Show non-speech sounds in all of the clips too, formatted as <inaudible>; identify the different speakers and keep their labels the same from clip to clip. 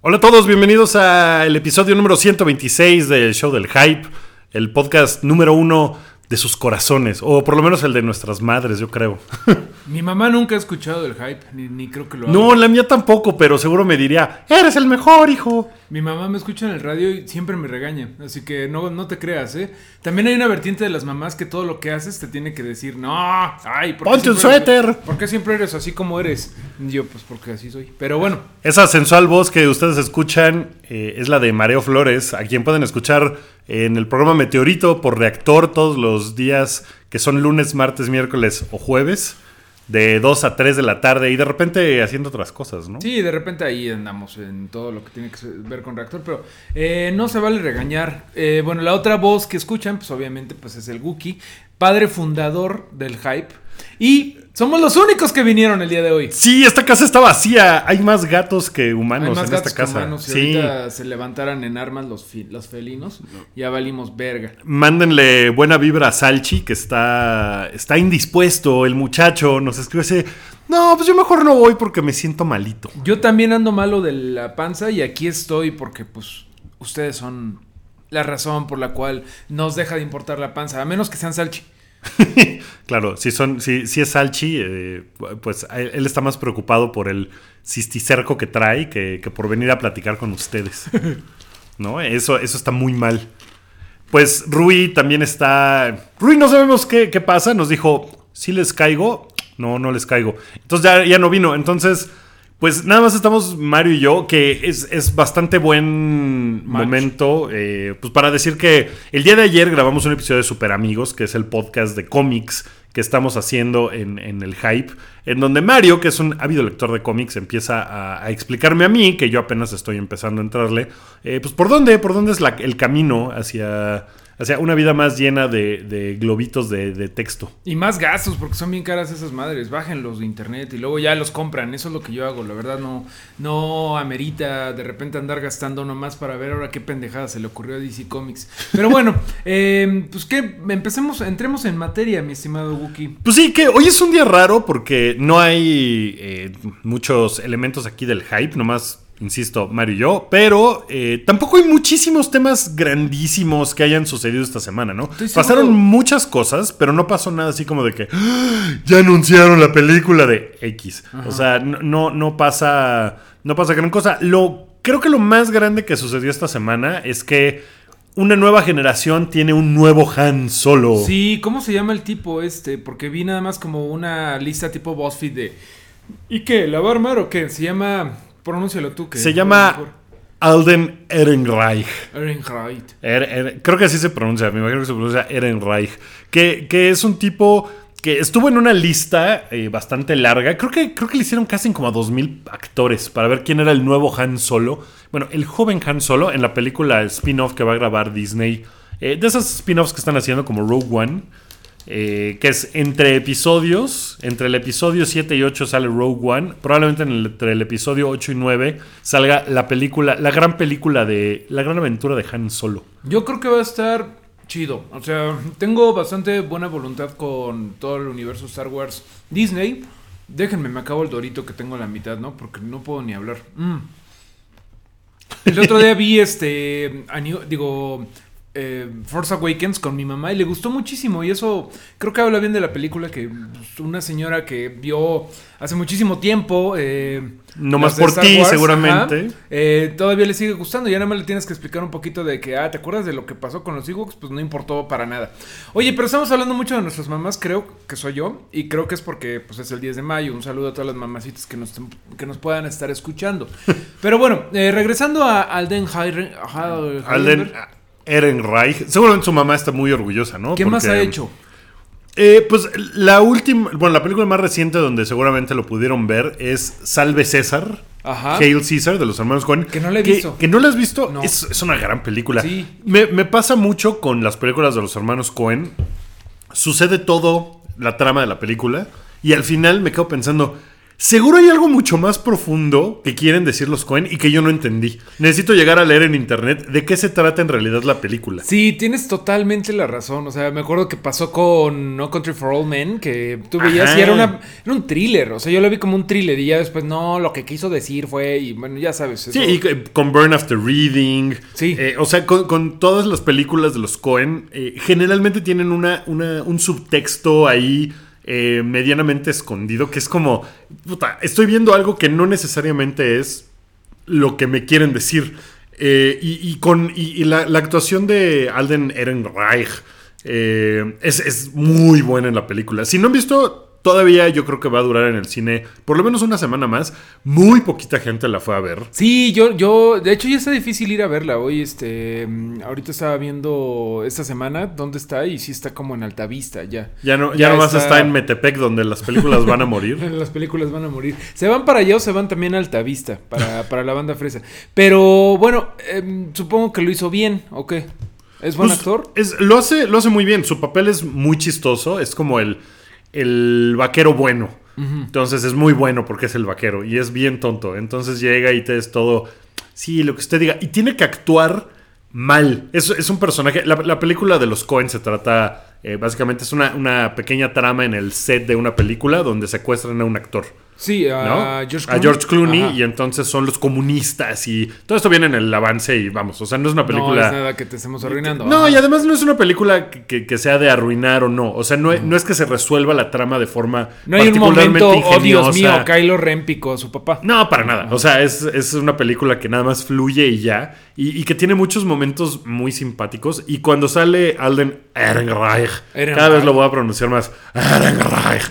Speaker 1: Hola a todos, bienvenidos al episodio número 126 del Show del Hype, el podcast número uno de sus corazones, o por lo menos el de nuestras madres, yo creo. <laughs>
Speaker 2: Mi mamá nunca ha escuchado el hype, ni, ni creo que lo haga.
Speaker 1: No, la mía tampoco, pero seguro me diría, eres el mejor, hijo.
Speaker 2: Mi mamá me escucha en el radio y siempre me regaña, así que no, no te creas, ¿eh? También hay una vertiente de las mamás que todo lo que haces te tiene que decir, no, ay, ¿por qué
Speaker 1: Ponte un
Speaker 2: siempre eres-
Speaker 1: suéter.
Speaker 2: ¿Por qué siempre eres así como eres? Y yo, pues porque así soy. Pero bueno,
Speaker 1: Esa sensual voz que ustedes escuchan eh, es la de Mareo Flores, a quien pueden escuchar en el programa Meteorito por Reactor todos los días que son lunes, martes, miércoles o jueves, de 2 a 3 de la tarde y de repente haciendo otras cosas, ¿no?
Speaker 2: sí, de repente ahí andamos en todo lo que tiene que ver con reactor, pero eh, no se vale regañar. Eh, bueno, la otra voz que escuchan, pues obviamente, pues es el Wookie, padre fundador del hype. Y somos los únicos que vinieron el día de hoy.
Speaker 1: Sí, esta casa está vacía. Hay más gatos que humanos
Speaker 2: Hay más
Speaker 1: en
Speaker 2: gatos
Speaker 1: esta
Speaker 2: que
Speaker 1: casa.
Speaker 2: humanos, si
Speaker 1: sí.
Speaker 2: ahorita se levantaran en armas los, felinos, ya valimos verga.
Speaker 1: Mándenle buena vibra a Salchi, que está, está indispuesto. El muchacho nos escribe ese. No, pues yo mejor no voy porque me siento malito.
Speaker 2: Yo también ando malo de la panza y aquí estoy porque pues ustedes son la razón por la cual nos deja de importar la panza, a menos que sean salchi. <laughs>
Speaker 1: claro, si, son, si, es Salchi, eh, pues él, está más preocupado por el cisticerco que trae que, por venir a platicar con ustedes. <laughs> ¿No? Eso, eso está muy mal. Pues Rui también está. Rui, no sabemos qué, pasa. Nos dijo: si les caigo. No, no les caigo. Entonces ya no vino. Entonces, pues nada más estamos Mario y yo, que es, es bastante buen
Speaker 2: Match.
Speaker 1: momento. eh, pues para decir que el día de ayer grabamos un episodio de Super Amigos, que es el podcast de cómics que estamos haciendo en, en el hype, en donde Mario, que es un ávido lector de cómics, empieza a, a explicarme a mí, que yo apenas estoy empezando a entrarle, eh, pues por dónde, por dónde es la- el camino hacia, hacia una vida más llena de, de globitos de, de texto.
Speaker 2: Y más gastos porque son bien caras esas madres, bájenlos de internet y luego ya los compran, eso es lo que yo hago, la verdad no, no amerita de repente andar gastando nomás para ver ahora qué pendejada se le ocurrió a DC Comics. Pero bueno, <laughs> eh, pues que empecemos, entremos en materia, mi estimado Wookie.
Speaker 1: Pues sí, que hoy es un día raro porque no hay eh, muchos elementos aquí del hype, nomás, insisto, Mario y yo, pero eh, tampoco hay muchísimos temas grandísimos que hayan sucedido esta semana, ¿no?
Speaker 2: Estoy seguro-
Speaker 1: Pasaron muchas cosas, pero no pasó nada así como de que "Ah, ya anunciaron la película de X. O sea, no, no, no pasa, no pasa gran cosa. Lo, creo que lo más grande que sucedió esta semana es que una nueva generación tiene un nuevo Han Solo.
Speaker 2: Sí, ¿cómo se llama el tipo este? Porque vi nada más como una lista tipo BuzzFeed de... ¿Y qué? ¿La va a armar o qué? Se llama... Pronúncialo tú. Que
Speaker 1: Se llama Alden Ehrenreich.
Speaker 2: Ehrenreich.
Speaker 1: Er- er- creo que así se pronuncia, me imagino que se pronuncia Ehrenreich. Que, que es un tipo que estuvo en una lista eh, bastante larga. Creo que, creo que le hicieron casi como a 2.000 actores para ver quién era el nuevo Han Solo. Bueno, el joven Han Solo en la película spin-off que va a grabar Disney. eh, de esas spin-offs que están haciendo como Rogue One. Eh, que es entre episodios, entre el episodio 7 y 8 sale Rogue One, probablemente entre el episodio 8 y 9 salga la película, la gran película de, la gran aventura de Han Solo.
Speaker 2: Yo creo que va a estar chido. O sea, tengo bastante buena voluntad con todo el universo Star Wars Disney. Déjenme, me acabo el dorito que tengo a la mitad, ¿no? Porque no puedo ni hablar. Mm. El otro día vi este. digo. Eh, Force Awakens con mi mamá y le gustó muchísimo. Y eso creo que habla bien de la película. Que pues, una señora que vio hace muchísimo tiempo. eh,
Speaker 1: No más por ti, seguramente.
Speaker 2: ajá, eh, todavía le sigue gustando. Ya nada más le tienes que explicar un poquito de que, ah, ¿te acuerdas de lo que pasó con los Ewoks? Pues no importó para nada. Oye, pero estamos hablando mucho de nuestras mamás, creo que soy yo. Y creo que es porque pues, es el 10 de mayo. Un saludo a todas las mamacitas que nos, que nos puedan estar escuchando. <laughs> pero bueno, eh, regresando a Alden Heiren-
Speaker 1: Alden Ehrenreich. Seguramente su mamá está muy orgullosa, ¿no?
Speaker 2: ¿Qué más ha hecho?
Speaker 1: eh, pues la última, bueno, la película más reciente donde seguramente lo pudieron ver es Salve César.
Speaker 2: Ajá.
Speaker 1: Hail Caesar de los hermanos Cohen.
Speaker 2: Que no la he visto.
Speaker 1: Que no la has visto.
Speaker 2: No.
Speaker 1: Es, es una gran película.
Speaker 2: Sí.
Speaker 1: Me, me pasa mucho con las películas de los hermanos Cohen. Sucede todo la trama de la película. Y al final me quedo pensando. Seguro hay algo mucho más profundo que quieren decir los Cohen y que yo no entendí. Necesito llegar a leer en internet de qué se trata en realidad la película.
Speaker 2: Sí, tienes totalmente la razón. O sea, me acuerdo que pasó con No Country for All Men, que tú veías
Speaker 1: Ajá.
Speaker 2: y era, una, era un thriller. O sea, yo lo vi como un thriller y ya después, no, lo que quiso decir fue, y bueno, ya sabes.
Speaker 1: Sí, y con Burn After Reading.
Speaker 2: Sí.
Speaker 1: Eh, o sea, con, con todas las películas de los Cohen, eh, generalmente tienen una, una- un subtexto ahí eh, medianamente escondido, que es como, estoy viendo algo que no necesariamente es lo que me quieren decir. Eh, y, con y, la actuación de Alden Ehrenreich eh, es, es muy buena en la película. Si no han visto, todavía yo creo que va a durar en el cine por lo menos una semana más. Muy poquita gente la fue a ver.
Speaker 2: Sí, yo, yo, de hecho ya está difícil ir a verla hoy, este, mm, ahorita estaba viendo esta semana dónde está y sí está como en Altavista ya.
Speaker 1: Ya no, ya
Speaker 2: Ya
Speaker 1: nomás
Speaker 2: está-
Speaker 1: está... en Metepec donde las películas van a morir. <laughs>
Speaker 2: Las películas van a morir. ¿Se van para allá o se van también a Altavista para, para la banda fresa? Pero bueno, em, supongo que lo hizo bien, ¿o qué? ¿Es buen
Speaker 1: Pues,
Speaker 2: actor?
Speaker 1: es- lo, hace, lo hace muy bien. Su papel es muy chistoso. Es como el, el vaquero bueno. Entonces es muy bueno porque es el vaquero. Y es bien tonto. Entonces llega y te es todo. Sí, lo que usted diga. Y tiene que actuar mal. Es, es un personaje. La, la película de los Cohen se trata. eh, básicamente es una, una pequeña trama en el set de una película donde secuestran a un actor.
Speaker 2: Sí, a
Speaker 1: ¿no?
Speaker 2: George
Speaker 1: a George Clooney
Speaker 2: Ajá.
Speaker 1: y entonces son los comunistas y todo esto viene en el avance y vamos, o sea, no es una película...
Speaker 2: No es nada que te estemos arruinando.
Speaker 1: No, y además no es una película que, que- que sea de arruinar o no. O sea, no, es- no es que se resuelva la trama de forma
Speaker 2: No hay un
Speaker 1: particularmente
Speaker 2: momento, oh Dios mío. Kylo Ren picó a su papá.
Speaker 1: No, para nada. O sea, es, es una película que nada más fluye y ya. Y, y que tiene muchos momentos muy simpáticos. Y cuando sale Alden Ehrenreich,
Speaker 2: Ehrenreich.
Speaker 1: cada vez lo voy a pronunciar más. Ehrenreich.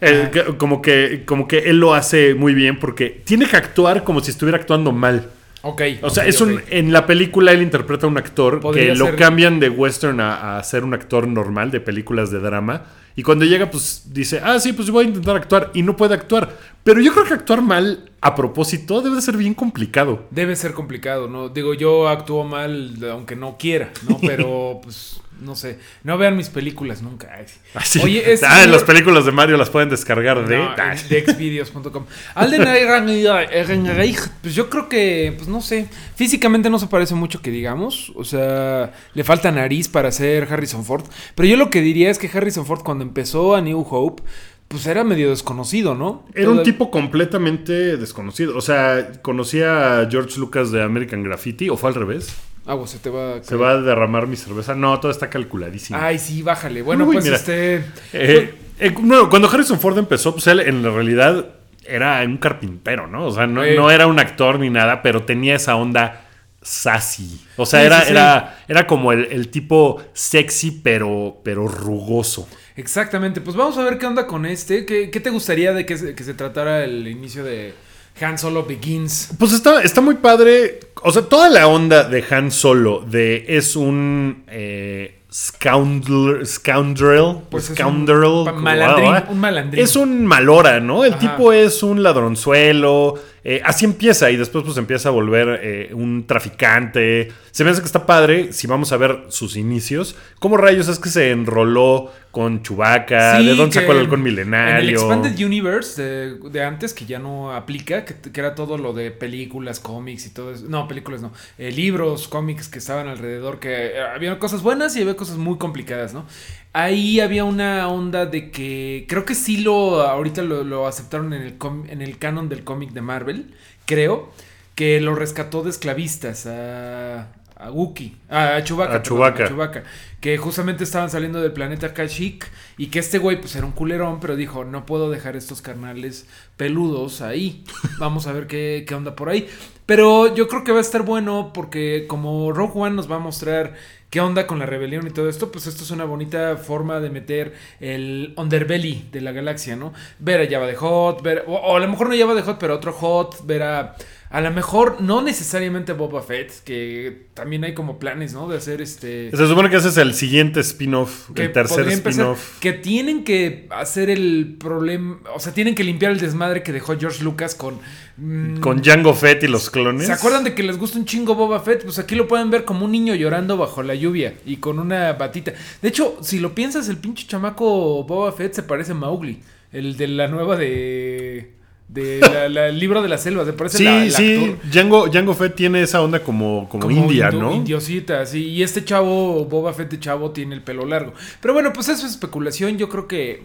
Speaker 1: Eh, como, que, como que él lo hace muy bien porque tiene que actuar como si estuviera actuando mal.
Speaker 2: Ok.
Speaker 1: O sea, es un, en la película él interpreta a un actor que lo
Speaker 2: ser-
Speaker 1: cambian de western a, a ser un actor normal de películas de drama. Y cuando llega, pues dice, ah, sí, pues voy a intentar actuar. Y no puede actuar. Pero yo creo que actuar mal a propósito debe de ser bien complicado.
Speaker 2: Debe ser complicado, ¿no? Digo, yo actúo mal aunque no quiera, ¿no? <laughs> Pero, pues, no sé. No vean mis películas nunca. Ay, sí.
Speaker 1: Así.
Speaker 2: Oye, este <laughs>
Speaker 1: ah,
Speaker 2: señor-
Speaker 1: las películas de Mario las pueden descargar de...
Speaker 2: No,
Speaker 1: Ah,
Speaker 2: en- de xvideos.com. Alden <laughs> Ehrenreich, pues yo creo que, pues no sé, físicamente no se parece mucho que digamos, o sea, le falta nariz para ser Harrison Ford, pero yo lo que diría es que Harrison Ford cuando empezó a New Hope, pues era medio desconocido, ¿no?
Speaker 1: Era un tipo completamente desconocido. O sea, conocía a George Lucas de American Graffiti, o fue al revés.
Speaker 2: Agua, se te va a
Speaker 1: Se
Speaker 2: caer.
Speaker 1: va a derramar mi cerveza. No, todo está calculadísimo.
Speaker 2: Ay, sí, bájale. Bueno,
Speaker 1: Uy,
Speaker 2: pues
Speaker 1: mira.
Speaker 2: este...
Speaker 1: Eh, eh, no, cuando Harrison Ford empezó, pues él en la realidad era un carpintero, ¿no? O sea, no, no era un actor ni nada, pero tenía esa onda sassy. O sea,
Speaker 2: Sí,
Speaker 1: era,
Speaker 2: sí, sí.
Speaker 1: Era, era como el, el tipo sexy, pero, pero rugoso.
Speaker 2: Exactamente, pues vamos a ver qué onda con este. ¿Qué, qué te gustaría de que se, que se tratara el inicio de Han Solo Begins?
Speaker 1: Pues está, está muy padre. O sea, toda la onda de Han Solo, de es un eh, scoundrel, scoundrel,
Speaker 2: Pues es un
Speaker 1: scoundrel,
Speaker 2: malandrín,
Speaker 1: ah,
Speaker 2: un malandrín.
Speaker 1: Es un malora, ¿no? El
Speaker 2: Ajá.
Speaker 1: tipo es un ladronzuelo. Eh, así empieza y después pues empieza a volver eh, un traficante. Se me hace que está padre si vamos a ver sus inicios. ¿Cómo rayos es que se enroló con Chewbacca?
Speaker 2: Sí,
Speaker 1: ¿De dónde sacó el halcón
Speaker 2: En el
Speaker 1: milenario?
Speaker 2: Expanded Universe de, de antes, que ya no aplica, que, que era todo lo de películas, cómics y todo eso. No, películas no. eh, libros, cómics que estaban alrededor, que había cosas buenas y había cosas muy complicadas, ¿no? Ahí había una onda de que creo que sí lo ahorita lo, lo aceptaron en el, com- en el canon del cómic de Marvel, creo, que lo rescató de esclavistas a, a Wookiee, a Chewbacca.
Speaker 1: A Chewbacca.
Speaker 2: a Chewbacca, que justamente estaban saliendo del planeta Kashyyyk y que este güey pues era un culerón, pero dijo, no puedo dejar estos carnales peludos ahí. Vamos a ver qué, qué onda por ahí. Pero yo creo que va a estar bueno porque como Rogue One nos va a mostrar qué onda con la rebelión y todo esto, pues esto es una bonita forma de meter el underbelly de la galaxia, ¿no? Ver a Java de Hot, ver, o, o a lo mejor no Java de Hot, pero otro Hot, ver a... A lo mejor no necesariamente Boba Fett, que también hay como planes, ¿no? De hacer este...
Speaker 1: Se supone que ese es el siguiente spin-off, el tercer spin-off.
Speaker 2: Que tienen que hacer el problema, o sea, tienen que limpiar el desmadre que dejó George Lucas con... mm,
Speaker 1: Con Jango Fett y los clones.
Speaker 2: ¿Se acuerdan de que les gusta un chingo Boba Fett? Pues aquí lo pueden ver como un niño llorando bajo la lluvia y con una batita. De hecho, si lo piensas, el pinche chamaco Boba Fett se parece a Mowgli. El de la nueva de. De la, la- el libro de la selva, se parece
Speaker 1: Sí,
Speaker 2: la,
Speaker 1: sí.
Speaker 2: actor.
Speaker 1: Django, Django Fett tiene esa onda como, como, india, ¿no?
Speaker 2: Indiosita, sí. Y este chavo, Boba Fett de chavo, tiene el pelo largo. Pero bueno, pues eso es especulación. Yo creo que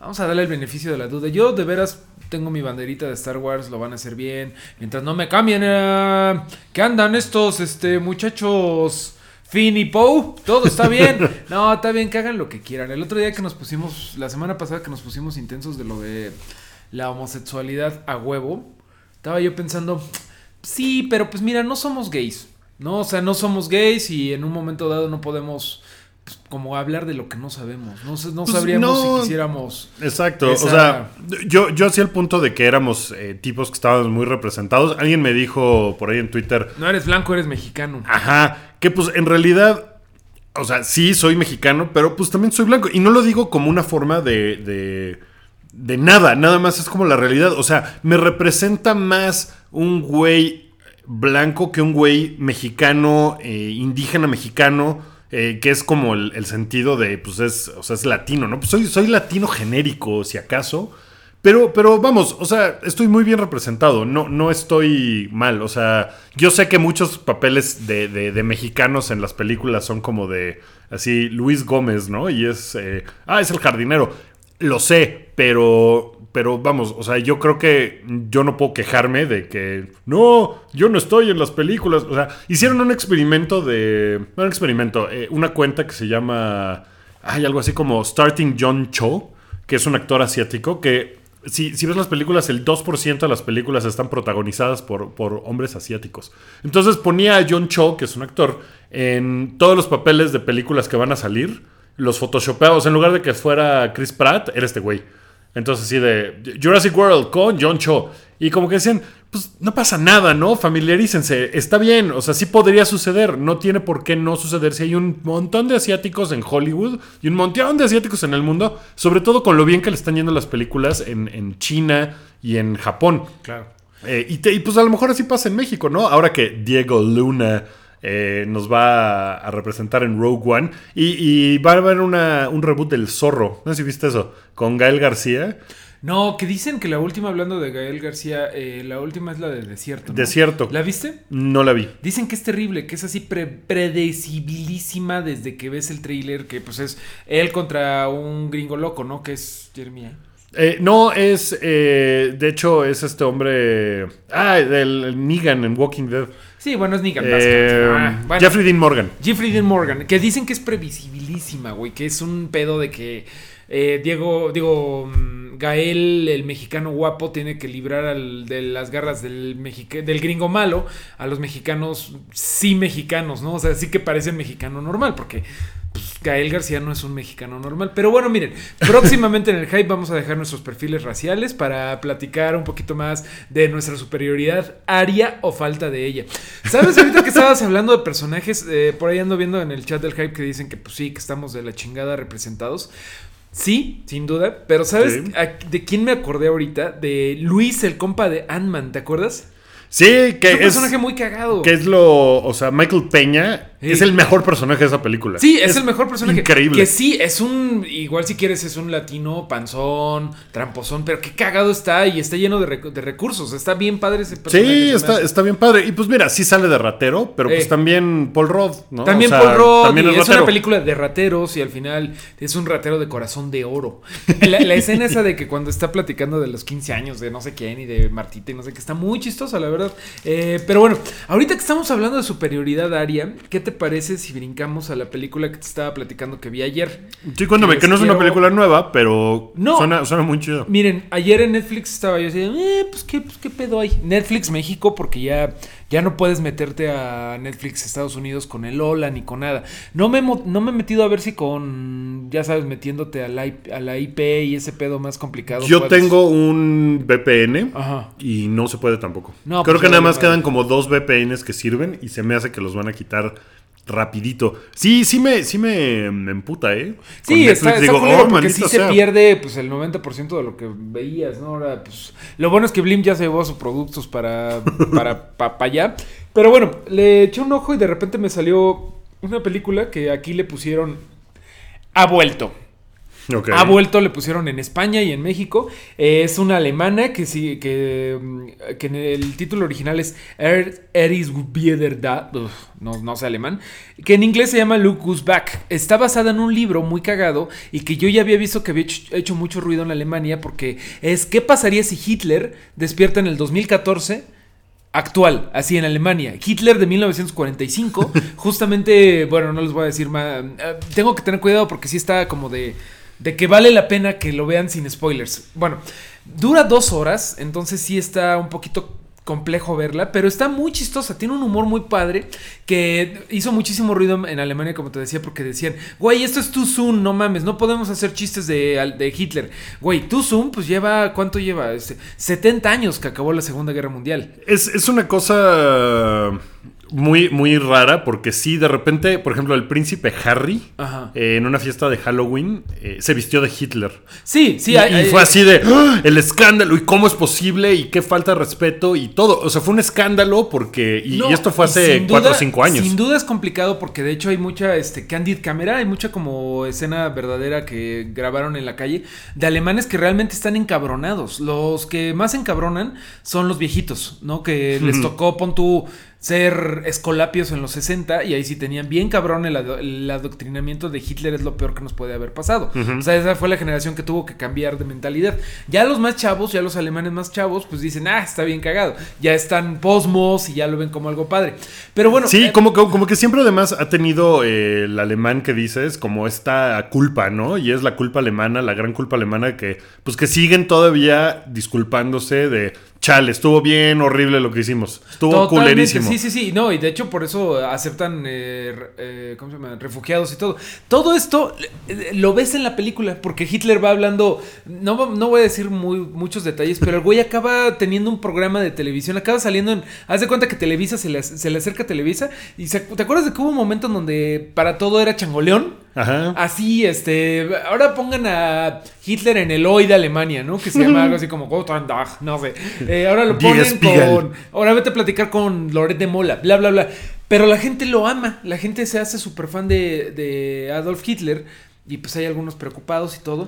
Speaker 2: vamos a darle el beneficio de la duda. Yo de veras tengo mi banderita de Star Wars, lo van a hacer bien. Mientras no me cambien, eh, ¿qué andan estos este, muchachos? Finn y Poe, todo está bien. <laughs> No, está bien, que hagan lo que quieran. El otro día que nos pusimos, la semana pasada que nos pusimos intensos de lo de la homosexualidad a huevo, estaba yo pensando, sí, pero pues mira, no somos gays, ¿no? O sea, no somos gays y en un momento dado no podemos pues, como hablar de lo que no sabemos. No,
Speaker 1: Pues,
Speaker 2: sabríamos
Speaker 1: no.
Speaker 2: si quisiéramos...
Speaker 1: Exacto,
Speaker 2: Esa-
Speaker 1: o sea, yo, yo hacía el punto de que éramos eh, tipos que estábamos muy representados. Alguien me dijo por ahí en Twitter,
Speaker 2: No eres blanco, eres mexicano.
Speaker 1: ajá, que pues en realidad, o sea, sí soy mexicano, pero pues también soy blanco. Y no lo digo como una forma de, de, de nada, nada más es como la realidad. O sea, me representa más un güey blanco que un güey mexicano, eh, indígena mexicano. eh, que es como el, sentido de, pues es, o sea, es latino, ¿no? Pues soy, soy latino genérico, si acaso. Pero, pero vamos, o sea, estoy muy bien representado, no, no estoy mal. O sea, yo sé que muchos papeles de, de- de mexicanos en las películas son como de, así, Luis Gómez, ¿no? Y es, eh, ah, es el jardinero. Lo sé, pero, pero vamos, o sea, yo creo que yo no puedo quejarme de que, no, yo no estoy en las películas. O sea, hicieron un experimento de, no un experimento, eh, una cuenta que se llama, hay algo así como Starting John Cho, que es un actor asiático que si, si ves las películas, el 2% de las películas están protagonizadas por, por hombres asiáticos. Entonces ponía a John Cho, que es un actor, en todos los papeles de películas que van a salir, los photoshopeados, en lugar de que fuera Chris Pratt, era este güey. Entonces así de Jurassic World con John Cho. Y como que decían, pues no pasa nada, ¿no? Familiarícense, está bien, o sea, sí podría suceder, no tiene por qué no suceder si hay un montón de asiáticos en Hollywood y un montón de asiáticos en el mundo, sobre todo con lo bien que le están yendo las películas en, en China y en Japón.
Speaker 2: Claro.
Speaker 1: Eh, y, te- y pues a lo mejor así pasa en México, ¿no? Ahora que Diego Luna eh, nos va a, a representar en Rogue One y, y va a haber una- un reboot del Zorro, no sé si viste eso, con Gael García.
Speaker 2: No, que dicen que la última, hablando de Gael García, eh, la última es la de Desierto. ¿no?
Speaker 1: Desierto.
Speaker 2: ¿La viste?
Speaker 1: No la vi.
Speaker 2: Dicen que es terrible, que es así pre- predecibilísima desde que ves el tráiler, que pues es él contra un gringo loco, ¿no? Que es Jeremy.
Speaker 1: Eh, no, es. eh, de hecho, es este hombre. Ah, del Negan en Walking Dead.
Speaker 2: Sí, bueno, es Negan.
Speaker 1: Eh.
Speaker 2: Ah, bueno.
Speaker 1: Jeffrey Dean Morgan.
Speaker 2: Jeffrey Dean Morgan, que dicen que es previsibilísima, güey, que es un pedo de que eh, Diego, digo, mm, Gael, el mexicano guapo, tiene que librar al- de las garras del, mexica- del gringo malo a los mexicanos sí mexicanos, ¿no? O sea, sí que parece mexicano normal, porque pues, Gael García no es un mexicano normal. Pero bueno, miren, próximamente en el hype vamos a dejar nuestros perfiles raciales para platicar un poquito más de nuestra superioridad aria o falta de ella. ¿Sabes? Ahorita que estabas hablando de personajes, eh, por ahí ando viendo en el chat del hype que dicen que pues sí, que estamos de la chingada representados. Sí, sin duda. Pero ¿sabes
Speaker 1: Sí.
Speaker 2: a- de quién me acordé ahorita? De Luis, el compa de Ant-Man, ¿te acuerdas?
Speaker 1: Sí, que
Speaker 2: Es un
Speaker 1: es.
Speaker 2: personaje muy cagado.
Speaker 1: Que es lo. O sea, Michael Peña
Speaker 2: Sí.
Speaker 1: es el mejor personaje de esa película.
Speaker 2: Sí, es, el mejor personaje.
Speaker 1: Increíble.
Speaker 2: Que sí, es un. Igual si quieres, es un latino panzón, tramposón, pero qué cagado está y está lleno de, rec- de recursos. Está bien padre ese personaje.
Speaker 1: Sí, está, está bien padre. Y pues mira, sí sale de ratero, pero pues
Speaker 2: Eh.
Speaker 1: también Paul Rudd, ¿no?
Speaker 2: También
Speaker 1: O sea,
Speaker 2: Paul Rudd,
Speaker 1: también
Speaker 2: y
Speaker 1: es
Speaker 2: es, una película de rateros y al final es un ratero de corazón de oro. La, la escena esa de que cuando está platicando de los 15 años de no sé quién y de Martita y no sé qué, está muy chistosa, la verdad. Eh, pero bueno, ahorita que estamos hablando de superioridad aria, ¿qué te parece si brincamos a la película que te estaba platicando que vi ayer?
Speaker 1: Sí, cuéntame,
Speaker 2: Les
Speaker 1: que no es una película nueva, pero
Speaker 2: No.
Speaker 1: suena, suena muy chido.
Speaker 2: Miren, ayer en Netflix estaba yo así, eh, pues qué, pues qué pedo hay. Netflix México, porque ya, ya no puedes meterte a Netflix Estados Unidos con el Hola ni con nada. No me, no me he metido a ver si con, ya sabes, metiéndote a la, IP a la IP y ese pedo más complicado.
Speaker 1: Yo
Speaker 2: puedes-
Speaker 1: tengo un VPN
Speaker 2: Ajá.
Speaker 1: y no se puede tampoco.
Speaker 2: No,
Speaker 1: Creo
Speaker 2: pues
Speaker 1: que nada más quedan como dos VPNs que sirven y se me hace que los van a quitar rapidito. Sí, sí me, sí me, me emputa, ¿eh? Con
Speaker 2: Sí,
Speaker 1: Netflix
Speaker 2: está, está
Speaker 1: digo,
Speaker 2: culero
Speaker 1: "Oh,
Speaker 2: porque sí se
Speaker 1: sea".
Speaker 2: pierde pues el 90% de lo que veías, ¿no? Ahora, pues, lo bueno es que Blim ya se llevó sus productos para, para, <laughs> pa- pa allá. Pero bueno, le eché un ojo y de repente me salió una película que aquí le pusieron Ha vuelto. Ha vuelto, le pusieron en España y en México. Es una alemana que sí, que, mm, que el título original es Er, er is wieder da. Uf, no, no sé alemán. Que en inglés se llama Look Back. Está basada en un libro muy cagado y que yo ya había visto que había hecho, hecho mucho ruido en Alemania porque es ¿qué pasaría si Hitler despierta en el 2014? actual, así en Alemania. Hitler de 1945, <laughs> justamente, bueno, no les voy a decir más. eh, Tengo que tener cuidado porque sí está como de, de que vale la pena que lo vean sin spoilers. Bueno, dura dos horas, entonces sí está un poquito complejo verla, pero está muy chistosa, tiene un humor muy padre que hizo muchísimo ruido en Alemania, como te decía, porque decían, güey, esto es too soon, no mames, no podemos hacer chistes de, de Hitler. Güey, too soon, pues lleva, ¿cuánto lleva? Este, 70 años que acabó la Segunda Guerra Mundial.
Speaker 1: Es, es una cosa muy, muy rara porque sí, de repente, por ejemplo, el príncipe Harry eh, en una fiesta de Halloween eh, se vistió de Hitler.
Speaker 2: Sí, sí,
Speaker 1: y,
Speaker 2: hay-
Speaker 1: y
Speaker 2: hay-
Speaker 1: fue así de ¡Ah! el escándalo y cómo es posible y qué falta de respeto y todo. O sea, fue un escándalo porque. Y,
Speaker 2: No,
Speaker 1: y esto fue hace
Speaker 2: sin
Speaker 1: 4 o
Speaker 2: duda-
Speaker 1: 5 años.
Speaker 2: Sin duda es complicado porque de hecho hay mucha este, candid camera, hay mucha como escena verdadera que grabaron en la calle de alemanes que realmente están encabronados. Los que más encabronan son los viejitos, ¿no? Que les tocó, pon tú, ser escolapios en los 60 y ahí sí tenían bien cabrón el, ado- el adoctrinamiento de Hitler es lo peor que nos puede haber pasado. O sea, esa fue la generación que tuvo que cambiar de mentalidad. Ya los más chavos, ya los alemanes más chavos, pues dicen, ah, está bien cagado. Ya están posmos y ya lo ven como algo padre. Pero bueno,
Speaker 1: Sí,
Speaker 2: eh,
Speaker 1: como, que- como que siempre además ha tenido eh, el alemán que dices como esta culpa, ¿no? Y es la culpa alemana, la gran culpa alemana que pues que siguen todavía disculpándose de chale, estuvo bien horrible lo que hicimos. Estuvo
Speaker 2: Totalmente,
Speaker 1: culerísimo.
Speaker 2: Sí, sí, sí. No, y de hecho por eso aceptan, eh, eh, ¿cómo se llama? Refugiados y todo. Todo esto eh, lo ves en la película, porque Hitler va hablando, no, no voy a decir muy, muchos detalles, pero el güey acaba teniendo un programa de televisión, acaba saliendo en... Haz de cuenta que Televisa se le, se le acerca a Televisa, y se- ¿te acuerdas de que hubo un momento en donde para todo era changoleón?
Speaker 1: Ajá.
Speaker 2: Así, este. Ahora pongan a Hitler en el hoy de Alemania, ¿no? Que se llama algo así como Tag, no sé. <laughs> Eh, ahora lo ponen con. Ahora vete a platicar con Loret de Mola, bla, bla, bla. Pero la gente lo ama. La gente se hace súper fan de, de Adolf Hitler. Y pues hay algunos preocupados y todo.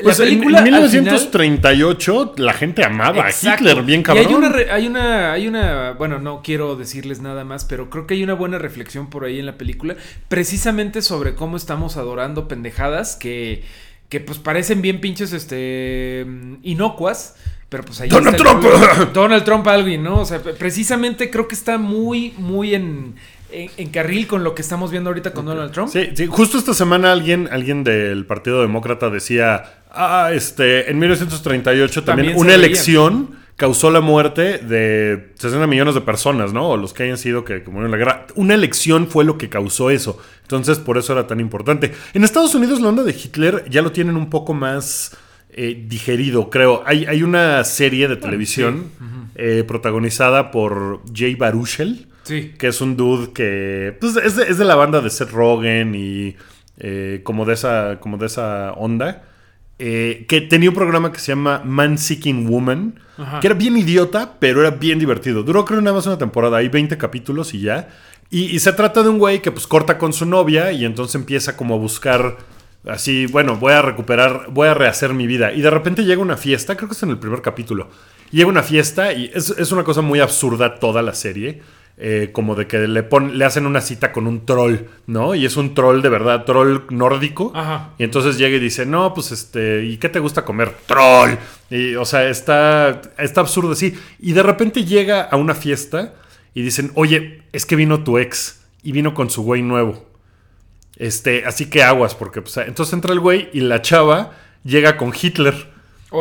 Speaker 1: Pues
Speaker 2: la película.
Speaker 1: en
Speaker 2: al final-
Speaker 1: 1938 la gente amaba
Speaker 2: Exacto.
Speaker 1: a Hitler, bien
Speaker 2: Y
Speaker 1: cabrón.
Speaker 2: hay una, hay una, hay una, bueno, no quiero decirles nada más, pero creo que hay una buena reflexión por ahí en la película, precisamente sobre cómo estamos adorando pendejadas que, que pues parecen bien pinches, este, inocuas. Pero pues ahí
Speaker 1: Donald
Speaker 2: está
Speaker 1: Trump.
Speaker 2: Donald Trump alguien, ¿no? O sea, pre- precisamente creo que está muy, muy en, en, en carril con lo que estamos viendo ahorita con Donald Trump.
Speaker 1: Sí, sí, justo esta semana alguien, alguien del Partido Demócrata decía, ah, este, en 1938 también, una elección causó la muerte de 60 millones de personas, ¿no? O los que hayan sido que, que murieron en la guerra. Una elección fue lo que causó eso. Entonces, por eso era tan importante. En Estados Unidos la onda de Hitler ya lo tienen un poco más eh, digerido, creo. Hay, hay una serie de televisión eh, protagonizada por Jay Baruchel
Speaker 2: Sí.
Speaker 1: que es un dude que pues, es, de, es de la banda de Seth Rogen y eh, como, de esa, como de esa onda. eh, que tenía un programa que se llama Man Seeking Woman,
Speaker 2: Ajá.
Speaker 1: que era bien idiota, pero era bien divertido. Duró creo nada más una temporada, hay 20 capítulos y ya. Y, y se trata de un güey que pues corta con su novia y entonces empieza como a buscar así, bueno, voy a recuperar, voy a rehacer mi vida. Y de repente llega una fiesta, creo que es en el primer capítulo. Llega una fiesta y es, es una cosa muy absurda toda la serie. Eh, como de que le, pon- le hacen una cita con un troll, ¿no? Y es un troll de verdad, troll nórdico.
Speaker 2: Ajá.
Speaker 1: Y entonces llega y dice, no, pues este, ¿y qué te gusta comer? Troll. Y, o sea, está, está absurdo así. Y de repente llega a una fiesta y dicen, oye, es que vino tu ex y vino con su güey nuevo. Este, así que aguas, porque pues, entonces entra el güey y la chava llega con Hitler.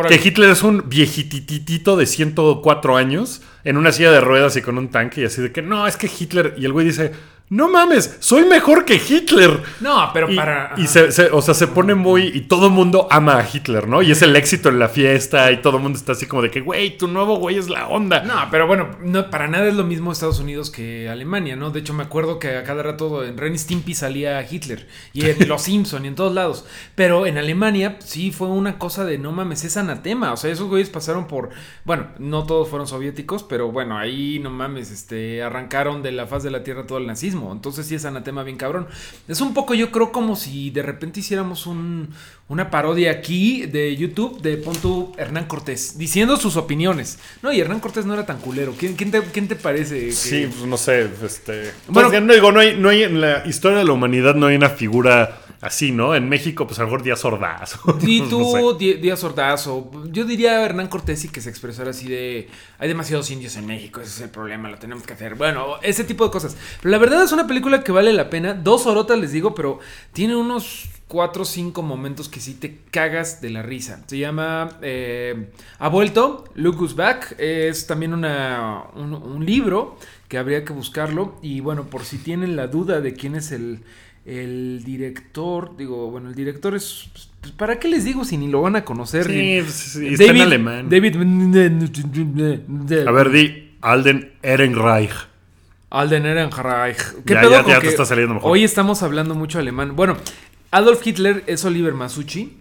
Speaker 1: Que Hitler es un viejititito de 104 años en una silla de ruedas y con un tanque y así de que no, es que Hitler. Y el güey dice, no mames, soy mejor que Hitler.
Speaker 2: No, pero
Speaker 1: Y,
Speaker 2: para.
Speaker 1: y se, se- o sea, se pone muy. Y todo el mundo ama a Hitler, ¿no? Y es el éxito en la fiesta. Y todo el mundo está así como de que, güey, tu nuevo güey es la onda.
Speaker 2: No, pero bueno, no, para nada es lo mismo Estados Unidos que Alemania, ¿no? De hecho, me acuerdo que a cada rato en Ren Stimpy salía Hitler y en <laughs> Los Simpson y en todos lados. Pero en Alemania sí fue una cosa de no mames, es anatema. O sea, esos güeyes pasaron por. Bueno, no todos fueron soviéticos, pero bueno, ahí no mames, este, arrancaron de la faz de la tierra todo el nazismo. Entonces sí es anatema bien cabrón. Es un poco, yo creo, como si de repente hiciéramos un, una parodia aquí de YouTube de Pontu Hernán Cortés, diciendo sus opiniones. No, y Hernán Cortés no era tan culero. ¿Quién, quién, te, quién te parece? que-
Speaker 1: Sí, pues no sé, este...
Speaker 2: Bueno-
Speaker 1: Bueno, no digo, no hay, no hay, en la historia de la humanidad no hay una figura así, ¿no? En México, pues a lo mejor Díaz Ordaz. <laughs>
Speaker 2: Y
Speaker 1: No
Speaker 2: tú,
Speaker 1: sé.
Speaker 2: Dí- Díaz Ordaz, o yo diría Hernán Cortés y que se expresara así de hay demasiados indios en México, ese es el problema, lo tenemos que hacer. Bueno, ese tipo de cosas. Pero la verdad es una película que vale la pena. Dos orotas les digo, pero tiene unos cuatro o cinco momentos que sí te cagas de la risa. Se llama eh, Ha vuelto, Who's Back. Es también una, un, un libro que habría que buscarlo. Y bueno, por si tienen la duda de quién es el, el director, digo, bueno, el director es... pues, ¿Para qué les digo si ni lo van a conocer?
Speaker 1: Sí, pues, sí, está en alemán.
Speaker 2: David...
Speaker 1: A ver, di Alden Ehrenreich.
Speaker 2: Alden Ehrenreich. ¿Qué
Speaker 1: Ya,
Speaker 2: pedo
Speaker 1: ya-
Speaker 2: con
Speaker 1: ya te está saliendo mejor.
Speaker 2: Hoy estamos hablando mucho alemán. Bueno, Adolf Hitler es Oliver Masucci,